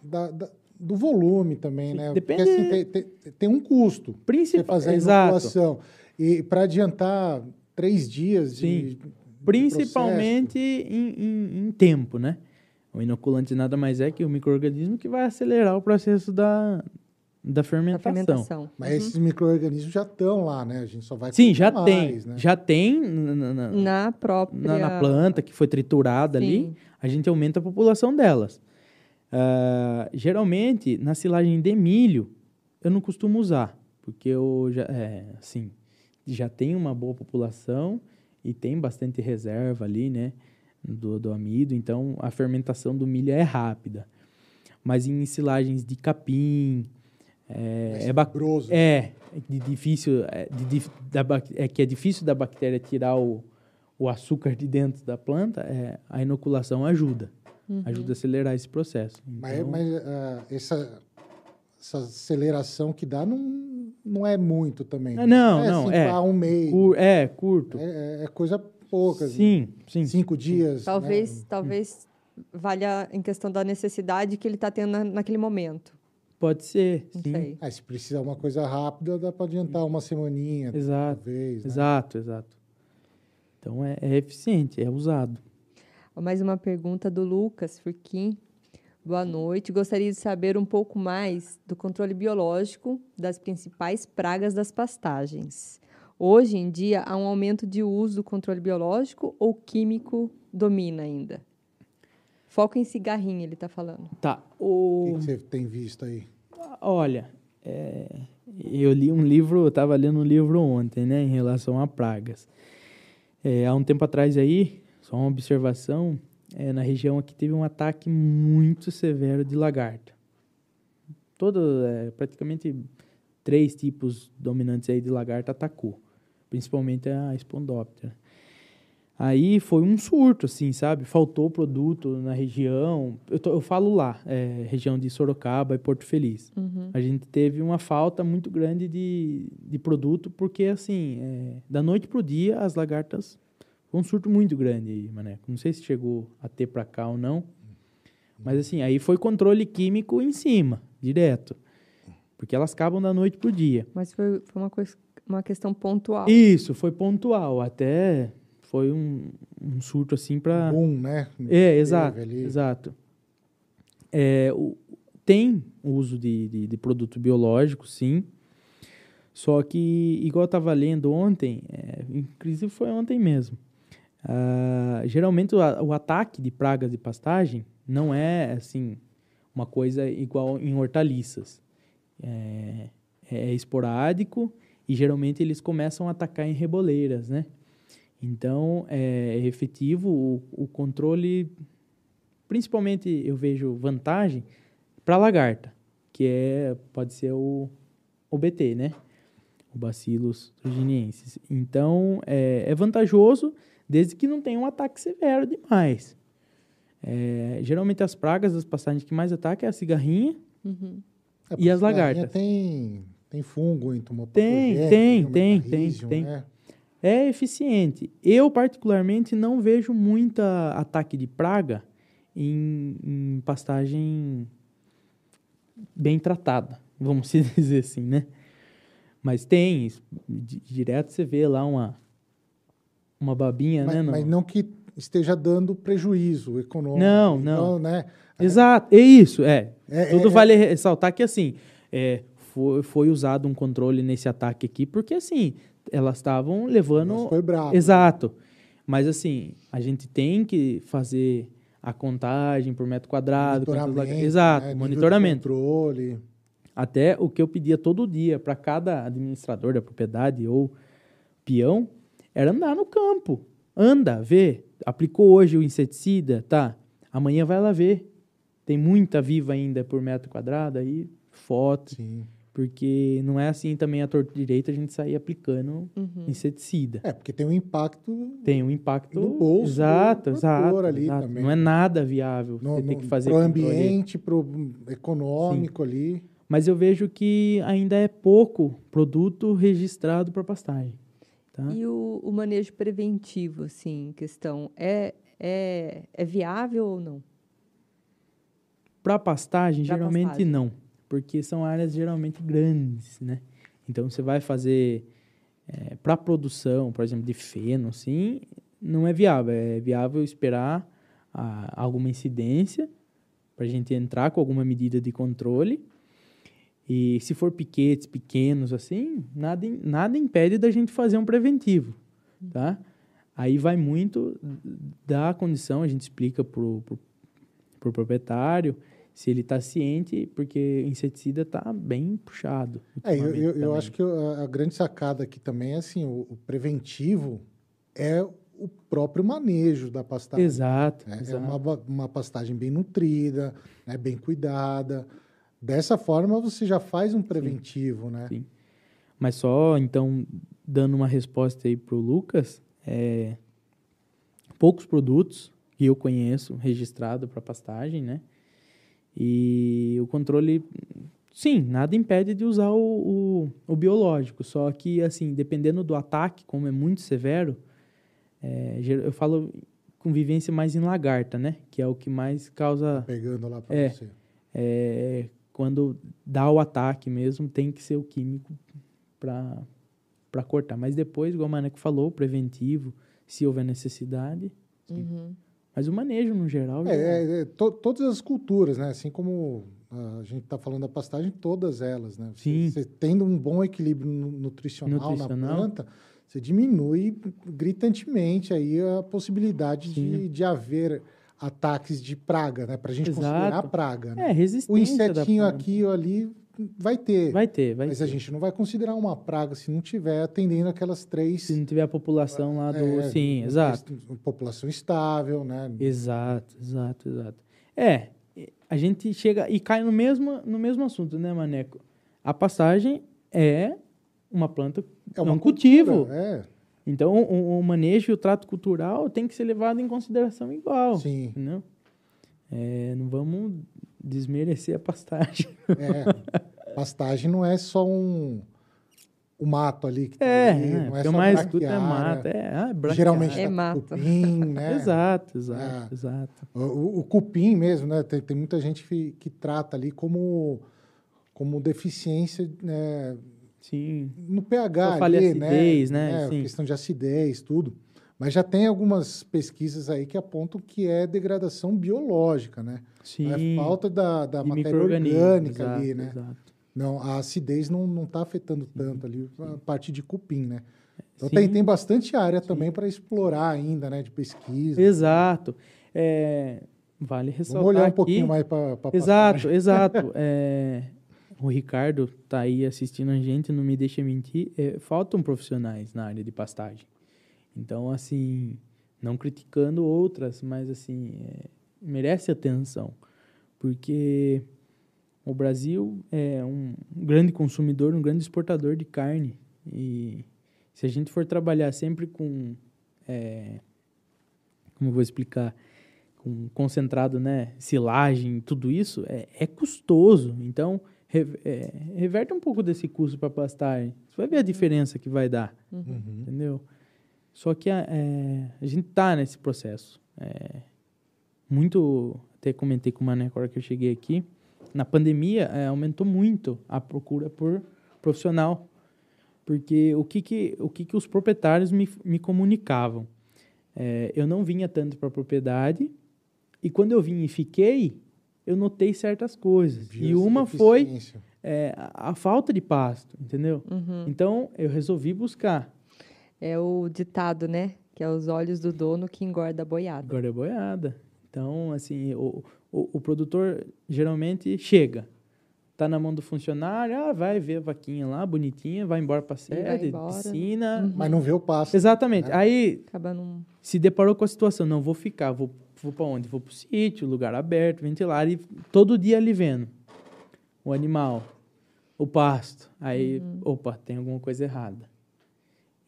da- da- do volume também, né? Depende- Porque assim, tem, tem- tem um custo você Principal, fazer a inoculação. E para adiantar três dias de, Sim. Principalmente em, em, em tempo, né? O inoculante nada mais é que o microorganismo que vai acelerar o processo da, da A fermentação. fermentação. Mas esses micro-organismos já estão lá, né? A gente só vai Sim, já colocar tem. mais, né? Já tem na, na- na- própria... na- na planta que foi triturada ali, Sim. a gente aumenta a população delas. Ah, geralmente, na silagem de milho, eu não costumo usar, porque eu já, é, assim, já tem uma boa população e tem bastante reserva ali, né, do, do amido, então a fermentação do milho é rápida. Mas em silagens de capim, é, é, é de difícil, é, de da é que é difícil da bactéria tirar o, o açúcar de dentro da planta, é, a inoculação ajuda. Ajuda a acelerar esse processo. Mas, Então, mas, ah, essa, essa aceleração que dá não, não é muito também. Ah, não, é não, assim, é. um mês. cur- é, curto. É, é coisa pouca. assim. sim, sim. Cinco dias. Talvez, né? talvez valha em questão da necessidade que ele está tendo na- naquele momento. Pode ser, Não sim. sei. Ah, se precisar uma coisa rápida, dá para adiantar uma semaninha, Exato, talvez. né? exato, exato. Então é, é eficiente, é usado. Mais uma pergunta do Lucas Furquim. Boa noite. Gostaria de saber um pouco mais do controle biológico das principais pragas das pastagens. Hoje em dia, há um aumento de uso do controle biológico ou químico domina ainda? Foco em cigarrinho, ele está falando. Tá, O que o... que você tem visto aí? Olha, é, eu li um livro, eu estava lendo um livro ontem, né, em relação a pragas. É, há um tempo atrás aí, só uma observação, é, na região aqui teve um ataque muito severo de lagarta. Todo, é, praticamente três tipos dominantes aí de lagarta atacou, principalmente a Spondoptera. Aí foi um surto, assim, sabe? Faltou produto na região. Eu, tô- eu falo lá, é, região de Sorocaba e Porto Feliz. Uhum. A gente teve uma falta muito grande de, de produto, porque, assim, é, da noite pro dia, as lagartas. Foi um surto muito grande aí, Maneco. Não sei se chegou a ter pra cá ou não. Mas, assim, aí foi controle químico em cima, direto. Porque elas acabam da noite pro dia. Mas foi, foi uma, coisa, uma questão pontual. Isso, foi pontual. Até foi um, um surto, assim, para Boom, né? é, exato, ali. exato. É, o- tem uso de, de, de produto biológico, sim. Só que, igual eu estava lendo ontem, é, inclusive foi ontem mesmo, ah, geralmente o, a- o ataque de pragas de pastagem não é, assim, uma coisa igual em hortaliças. É, é esporádico e geralmente eles começam a atacar em reboleiras, né? Então, é efetivo o, o controle, principalmente eu vejo vantagem para lagarta, que é pode ser o, o BT, né? O Bacillus thuringiensis. Então, é, é vantajoso desde que não tenha um ataque severo demais. É, geralmente as pragas das pastagens que mais atacam é a cigarrinha. Uhum. É, E as lagartas? Tem, tem fungo, entomopatogênico, Tem, tem, tem, tem, tem. né? É eficiente. Eu, particularmente, não vejo muita ataque de praga em, em pastagem bem tratada, vamos [laughs] dizer assim, né? Mas tem, direto você vê lá uma, uma babinha, Mas, né? no- mas não que esteja dando prejuízo econômico. Não, não. Então, né? Exato, é isso, é. É, Tudo é, vale ressaltar que, assim, é, foi, foi usado um controle nesse ataque aqui, porque, assim, elas estavam levando... Mas foi bravo. Exato. Mas, assim, a gente tem que fazer a contagem por metro quadrado. Monitoramento, Exato, né? Nível de monitoramento. Controle. Até o que eu pedia todo dia para cada administrador da propriedade ou peão era andar no campo. Anda, vê. Aplicou hoje o inseticida, tá? Amanhã vai lá ver. Tem muita viva ainda por metro quadrado, aí foto. Sim. Porque não é assim também a torta direita a gente sair aplicando Uhum. inseticida. É, porque tem um impacto Tem um impacto. No bolso exato, exato, ali exato. também. Não é nada viável no, você no, que fazer pro controle. ambiente, pro econômico ali. Mas eu vejo que ainda é pouco produto registrado para pastagem. Tá? E o, o manejo preventivo, assim, em questão, é, é, é viável ou não? Para pastagem, Pra geralmente pastagem. não, porque são áreas geralmente grandes, né? Então você vai fazer é, para produção, por exemplo, de feno, assim, não é viável. É viável esperar a, alguma incidência para a gente entrar com alguma medida de controle. E se for piquetes pequenos assim, nada, nada impede da gente fazer um preventivo, tá? Aí vai muito da condição, a gente explica para pro, pro proprietário se ele está ciente, porque o inseticida está bem puxado. É, eu, eu, eu, acho que a, a, grande sacada aqui também é assim, o, o, preventivo é o próprio manejo da pastagem. Exato. É, exato. é uma, uma pastagem bem nutrida, né, bem cuidada. Dessa forma, você já faz um preventivo, Sim. né? Sim. Mas só, então, dando uma resposta aí para o Lucas, é, poucos produtos que eu conheço registrado para pastagem, né? E o controle, sim, nada impede de usar o, o, o biológico, só que, assim, dependendo do ataque, como é muito severo, é, eu falo convivência mais em lagarta, né? Que é o que mais causa... Pegando lá para é, você. É, quando dá o ataque mesmo, tem que ser o químico para cortar. Mas depois, igual o Maneco falou, preventivo, se houver necessidade. Uhum. Mas o manejo, no geral... É, é, é to, todas as culturas, né? Assim como a gente está falando da pastagem, todas elas, né? Você, Sim. Você tendo um bom equilíbrio nutricional, Nutricional. na planta, você diminui gritantemente aí a possibilidade de, de haver ataques de praga, né? Para a gente Exato. considerar praga. Né? É, resistência O insetinho aqui ou ali vai ter. Vai ter, vai mas ter. a gente não vai considerar uma praga se não tiver atendendo aquelas três. Se não tiver a população lá do... é, Sim, exato. População estável, né? Exato, exato, exato. É, a gente chega e cai no mesmo, no mesmo assunto, né, Maneco? A pastagem é uma planta, É uma um cultivo. cultura, É, Então, o, o manejo e o trato cultural tem que ser levado em consideração igual. sim. Entendeu? É, não vamos desmerecer a pastagem. É. Pastagem não é só um, um mato ali que tá É, ali, é, não é só mais escuta é mata. É, ah, braquiária. Geralmente É tá mato. cupim, né? Exato, exato, É. exato. O, o- o cupim mesmo, né? Tem, tem muita gente que, que trata ali como, como deficiência né? Sim. no pH falha ali, acidez, né? né? É, Sim. questão de acidez, tudo. Mas já tem algumas pesquisas aí que apontam que é degradação biológica, né? Sim. É falta da, da de matéria orgânica exato, ali, né? Exato. Não, a acidez não não está afetando tanto ali a parte de cupim, né? Então Sim. tem, tem bastante área também para explorar ainda, né? De pesquisa. Exato. É, vale ressaltar Vamos olhar um aqui- pouquinho mais para Exato, [laughs] exato. É, o Ricardo tá aí assistindo a gente, não me deixa mentir. é, faltam profissionais na área de pastagem. Então, assim, não criticando outras, mas assim, é, merece atenção. Porque o Brasil é um grande consumidor, um grande exportador de carne. E se a gente for trabalhar sempre com. é, como eu vou explicar? Com concentrado, né? Silagem, tudo isso, é, é custoso. Então, é, reverte um pouco desse custo para pastagem. Você vai ver a diferença que vai dar, Uhum. entendeu? Só que a, é, a gente tá nesse processo. É, muito, até comentei com o Mané agora que eu cheguei aqui, na pandemia é, aumentou muito a procura por profissional. Porque o que, que, o que, que os proprietários me, me comunicavam? É, eu não vinha tanto para a propriedade, e quando eu vim e fiquei, eu notei certas coisas. E uma foi é, a, a falta de pasto, entendeu? Uhum. Então, eu resolvi buscar. É o ditado, né? Que é os olhos do dono que engorda a boiada. Agora é boiada. Então, assim, o, o, o produtor geralmente chega, tá na mão do funcionário, ah, vai ver a vaquinha lá, bonitinha, vai embora para vai sede, piscina. Uhum. Mas não vê o pasto. Exatamente. né? Aí Acaba num. se deparou com a situação, não vou ficar, vou, vou para onde? Vou para o sítio, lugar aberto, ventilado, e todo dia ali vendo o animal, o pasto. Aí, opa, tem alguma coisa errada.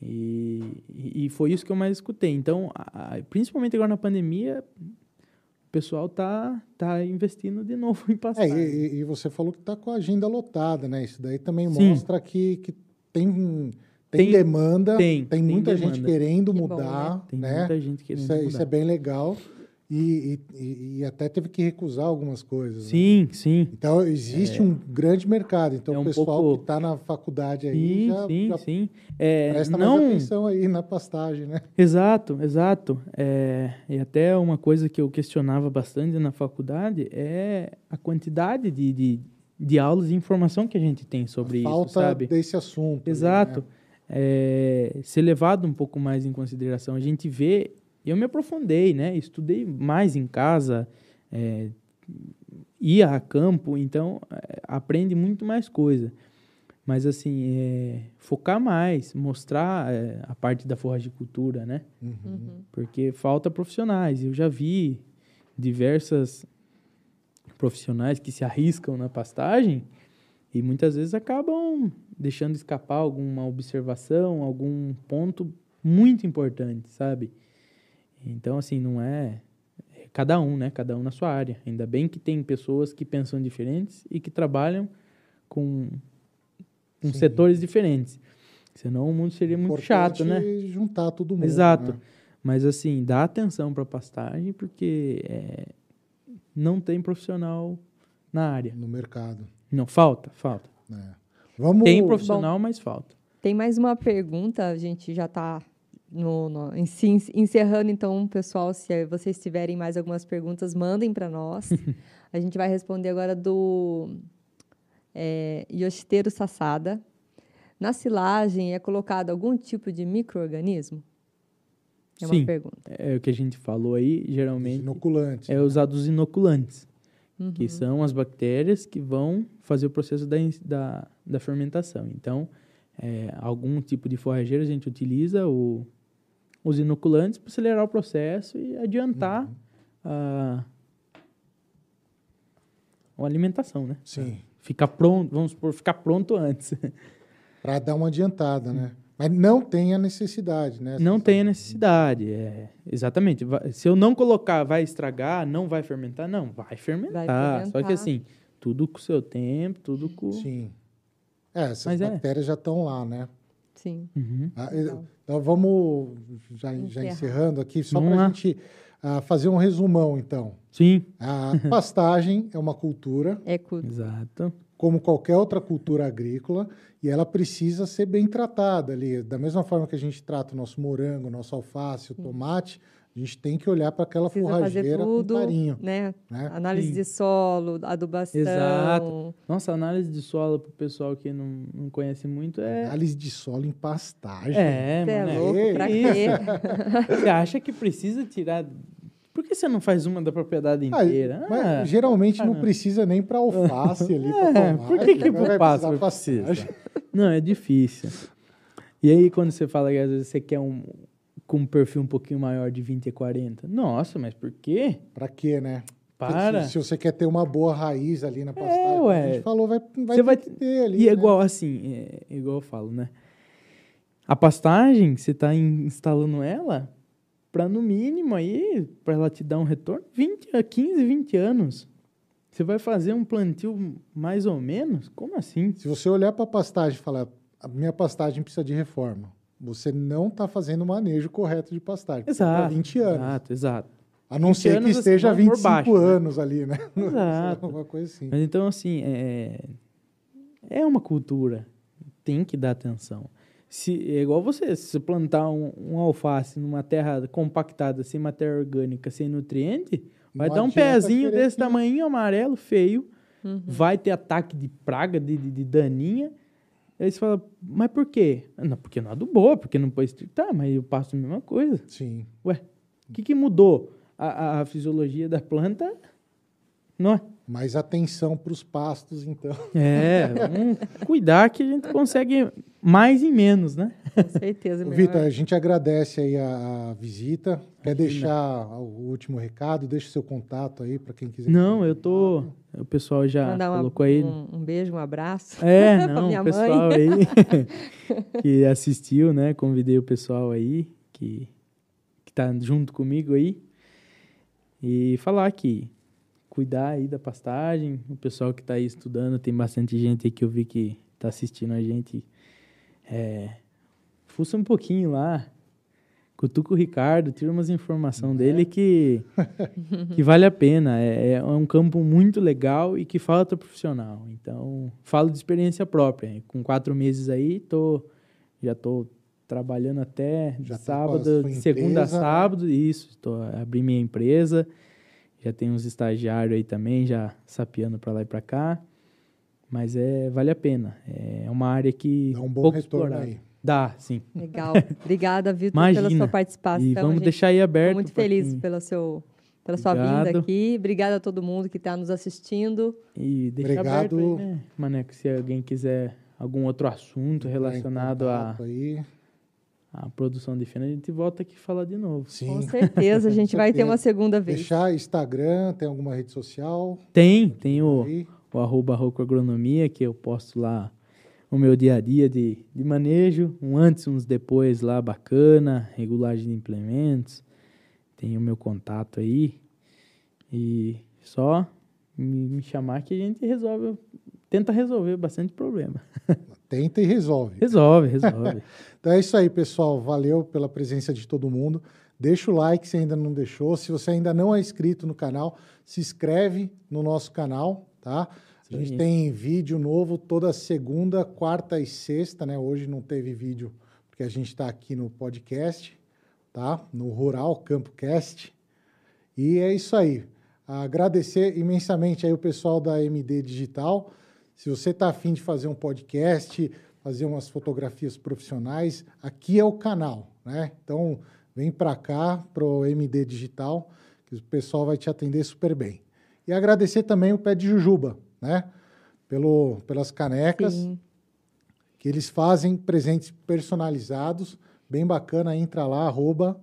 E, e foi isso que eu mais escutei. Então, a- a- principalmente agora na pandemia, o pessoal tá, tá investindo de novo em É, pastagem. e, e- e você falou que está com a agenda lotada, né? Isso daí também Sim. mostra que, que tem, tem, Tem- demanda, tem, tem muita gente demanda. querendo Que bom, mudar, Tem né? muita gente querendo Isso é, isso mudar. é bem legal. E, e, e até teve que recusar algumas coisas. né? Sim, sim. Então, existe um grande mercado. Então, É o um pessoal pouco- que está na faculdade aí Sim, já, sim, já sim. É, presta não, mais atenção aí na pastagem, né? Exato, exato. É, e até uma coisa que eu questionava bastante na faculdade é a quantidade de, de, de aulas e informação que a gente tem sobre Falta isso, sabe? desse assunto. ali, Exato. né? É, ser levado um pouco mais em consideração. A gente vê, eu me aprofundei, né? Estudei mais em casa, é, ia a campo, então é, aprende muito mais coisa. Mas assim, é, focar mais, mostrar é, a parte da forragicultura, né? Uhum. Porque falta profissionais. Eu já vi diversas profissionais que se arriscam na pastagem e muitas vezes acabam deixando escapar alguma observação, algum ponto muito importante, sabe? Então, assim, não é, é cada um, né? Cada um na sua área. Ainda bem que tem pessoas que pensam diferentes e que trabalham com, com setores diferentes. Senão o mundo seria muito chato, né? Importante juntar todo mundo. Exato. né? Mas assim, dá atenção para pastagem porque é, não tem profissional na área. No mercado. Não, falta, falta. né? Vamos... Tem profissional, mas falta. Tem mais uma pergunta, a gente já está no, no- encerrando, então, pessoal, se vocês tiverem mais algumas perguntas, mandem para nós. [laughs] a gente vai responder agora do é, Yoshiteru Sassada. Na silagem é colocado algum tipo de micro-organismo? É uma Sim. pergunta. É o que a gente falou aí, Os geralmente inoculantes. é usado os inoculantes, Uhum. que são as bactérias que vão fazer o processo da, da, da fermentação. Então, é, algum tipo de forrageiro a gente utiliza o, os inoculantes para acelerar o processo e adiantar Uhum. a, a alimentação, né? Sim. Ficar pronto, vamos supor, ficar pronto antes. [laughs] Para dar uma adiantada, né? Mas não tem a necessidade, né? Não tem a necessidade, é, exatamente. Vai- se eu não colocar, vai estragar, não vai fermentar? Não, vai fermentar. Só que fermentar. assim, tudo com o seu tempo, tudo com... Sim. É, essas Mas é. bactérias já estão lá, né? Sim. Uhum. Ah. Então vamos já, já encerrando aqui, só para a gente ah, fazer um resumão, então. Sim, A pastagem é uma cultura, É cu- exato. como qualquer outra cultura agrícola, e ela precisa ser bem tratada ali. Da mesma forma que a gente trata o nosso morango, o nosso alface, o tomate, a gente tem que olhar para aquela Precisa fazer forrageira com tudo, carinho. né? Né? Análise Sim. de solo, adubação. Exato. Nossa, análise de solo para o pessoal que não, não conhece muito é... Análise de solo em pastagem. É, Você é mano, louco, Ei, pra quê? [laughs] Você acha que precisa tirar... Por que você não faz uma da propriedade Ah, inteira? mas Ah, geralmente ah, não não. precisa nem para alface ali. pra [laughs] É, tomate, por que que né? passo precisar precisa? Não, é difícil. E aí, quando você fala que às vezes você quer um com um perfil um pouquinho maior de 20 e 40. Nossa, mas por quê? Pra quê, né? Para. Se, se você quer ter uma boa raiz ali na pastagem, É, ué. a gente falou, vai, vai Você ter vai- que ter ali. E é né? igual assim, é igual eu falo, né? A pastagem, você está instalando ela para no mínimo aí, para ela te dar um retorno, 20 a 15, 20 anos. Você vai fazer um plantio mais ou menos? Como assim? Se você olhar para a pastagem e falar, a minha pastagem precisa de reforma, você não está fazendo o manejo correto de pastagem. Para Exato. 20 anos. Exato, exato. A não 20 ser que esteja vamos por 25 baixo, né? anos ali, né? [laughs] Exato. Uma coisa assim. Mas então, assim, é, é uma cultura. Tem que dar atenção. Se, é igual você, se você plantar um, um alface numa terra compactada, sem matéria orgânica, sem nutriente, vai Não dar um pezinho desse que- tamanho amarelo, feio, Uhum. vai ter ataque de praga, de, de, de daninha. Aí você fala, mas por quê? Não, porque não adubou, porque não pôs... Tá, mas eu passo a mesma coisa. Sim. Ué, o que, que mudou? A, a, a fisiologia da planta, não é? Mais atenção para os pastos, então. É, vamos cuidar que a gente consegue mais e menos, né? Com certeza. Vitor, a gente agradece aí a, a visita. Quer deixar o último recado? Deixa o seu contato aí para quem quiser. Não, eu tô. O pessoal já Mandar uma- colocou aí. um, um beijo, um abraço. É, [laughs] pra não, minha o pessoal mãe. aí [laughs] que assistiu, né? Convidei o pessoal aí que, que tá junto comigo aí. E falar que cuidar aí da pastagem, o pessoal que tá aí estudando, tem bastante gente aí que eu vi que tá assistindo a gente. É, fuça um pouquinho lá. cutuca o Ricardo, tira umas informações dele que, [laughs] que vale a pena. É, é um campo muito legal e que falta profissional. Então, falo de experiência própria. Com quatro meses aí, tô, já estou trabalhando até Já tá sábado, de segunda a empresa, né? sábado, isso. Tô, abri minha empresa, já tem uns estagiários aí também, já sapeando para lá e para cá. Mas é, vale a pena. É uma área que Dá um bom pouco retorno explorada. aí. Dá, sim. Legal. Obrigada, Vitor, pela sua participação. E vamos gente. deixar aí aberto. Muito feliz quem- pela, seu, pela sua vinda aqui. Obrigada a todo mundo que está nos assistindo. E deixar Obrigado. aberto aí, né, Maneco, se alguém quiser algum outro assunto relacionado contato aí. À produção de feno, a gente volta aqui falar de novo. Com Sim. certeza, a gente vai ter uma segunda vez. Deixar Instagram, tem alguma rede social? Tem, tem o, aí? o arroba Roco Agronomia, que eu posto lá o meu dia a dia de, de manejo, um antes, uns depois lá bacana, regulagem de implementos, tem o meu contato aí, e só me, me chamar que a gente resolve, tenta resolver bastante problema. [laughs] Tenta e resolve. Resolve, resolve. [laughs] Então é isso aí, pessoal. Valeu pela presença de todo mundo. Deixa o like se ainda não deixou. Se você ainda não é inscrito no canal, se inscreve no nosso canal, tá? A Isso gente tem vídeo novo toda segunda, quarta e sexta, né? Hoje não teve vídeo porque a gente está aqui no podcast, tá? No Rural Campo Cast. E é isso aí. Agradecer imensamente aí o pessoal da MD Digital. Se você está afim de fazer um podcast, fazer umas fotografias profissionais, aqui é o canal, né? Então, vem para cá, para o MD Digital, que o pessoal vai te atender super bem. E agradecer também o Pé de Jujuba, né? Pelo, pelas canecas Sim. que eles fazem presentes personalizados, bem bacana, entra lá, arroba,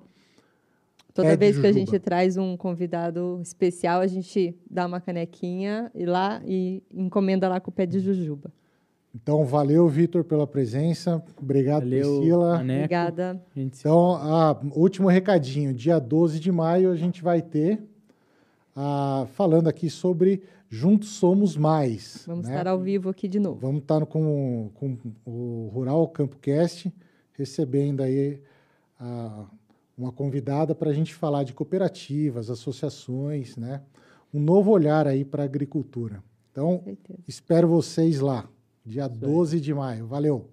Toda É vez que a gente traz um convidado especial, a gente dá uma canequinha e lá e encomenda lá com o pé de jujuba. Então, valeu, Vitor, pela presença. Obrigado, Valeu, Priscila. Maneco. Obrigada. A Então, ah, último recadinho. Dia 12 de maio a gente vai ter, ah, falando aqui sobre Juntos Somos Mais. Vamos né? estar ao vivo aqui de novo. Vamos estar com, com o Rural Campo Cast, recebendo aí ah, uma convidada para a gente falar de cooperativas, associações, né? Um novo olhar aí para a agricultura. Então, espero vocês lá, dia aí. 12 de maio. Valeu!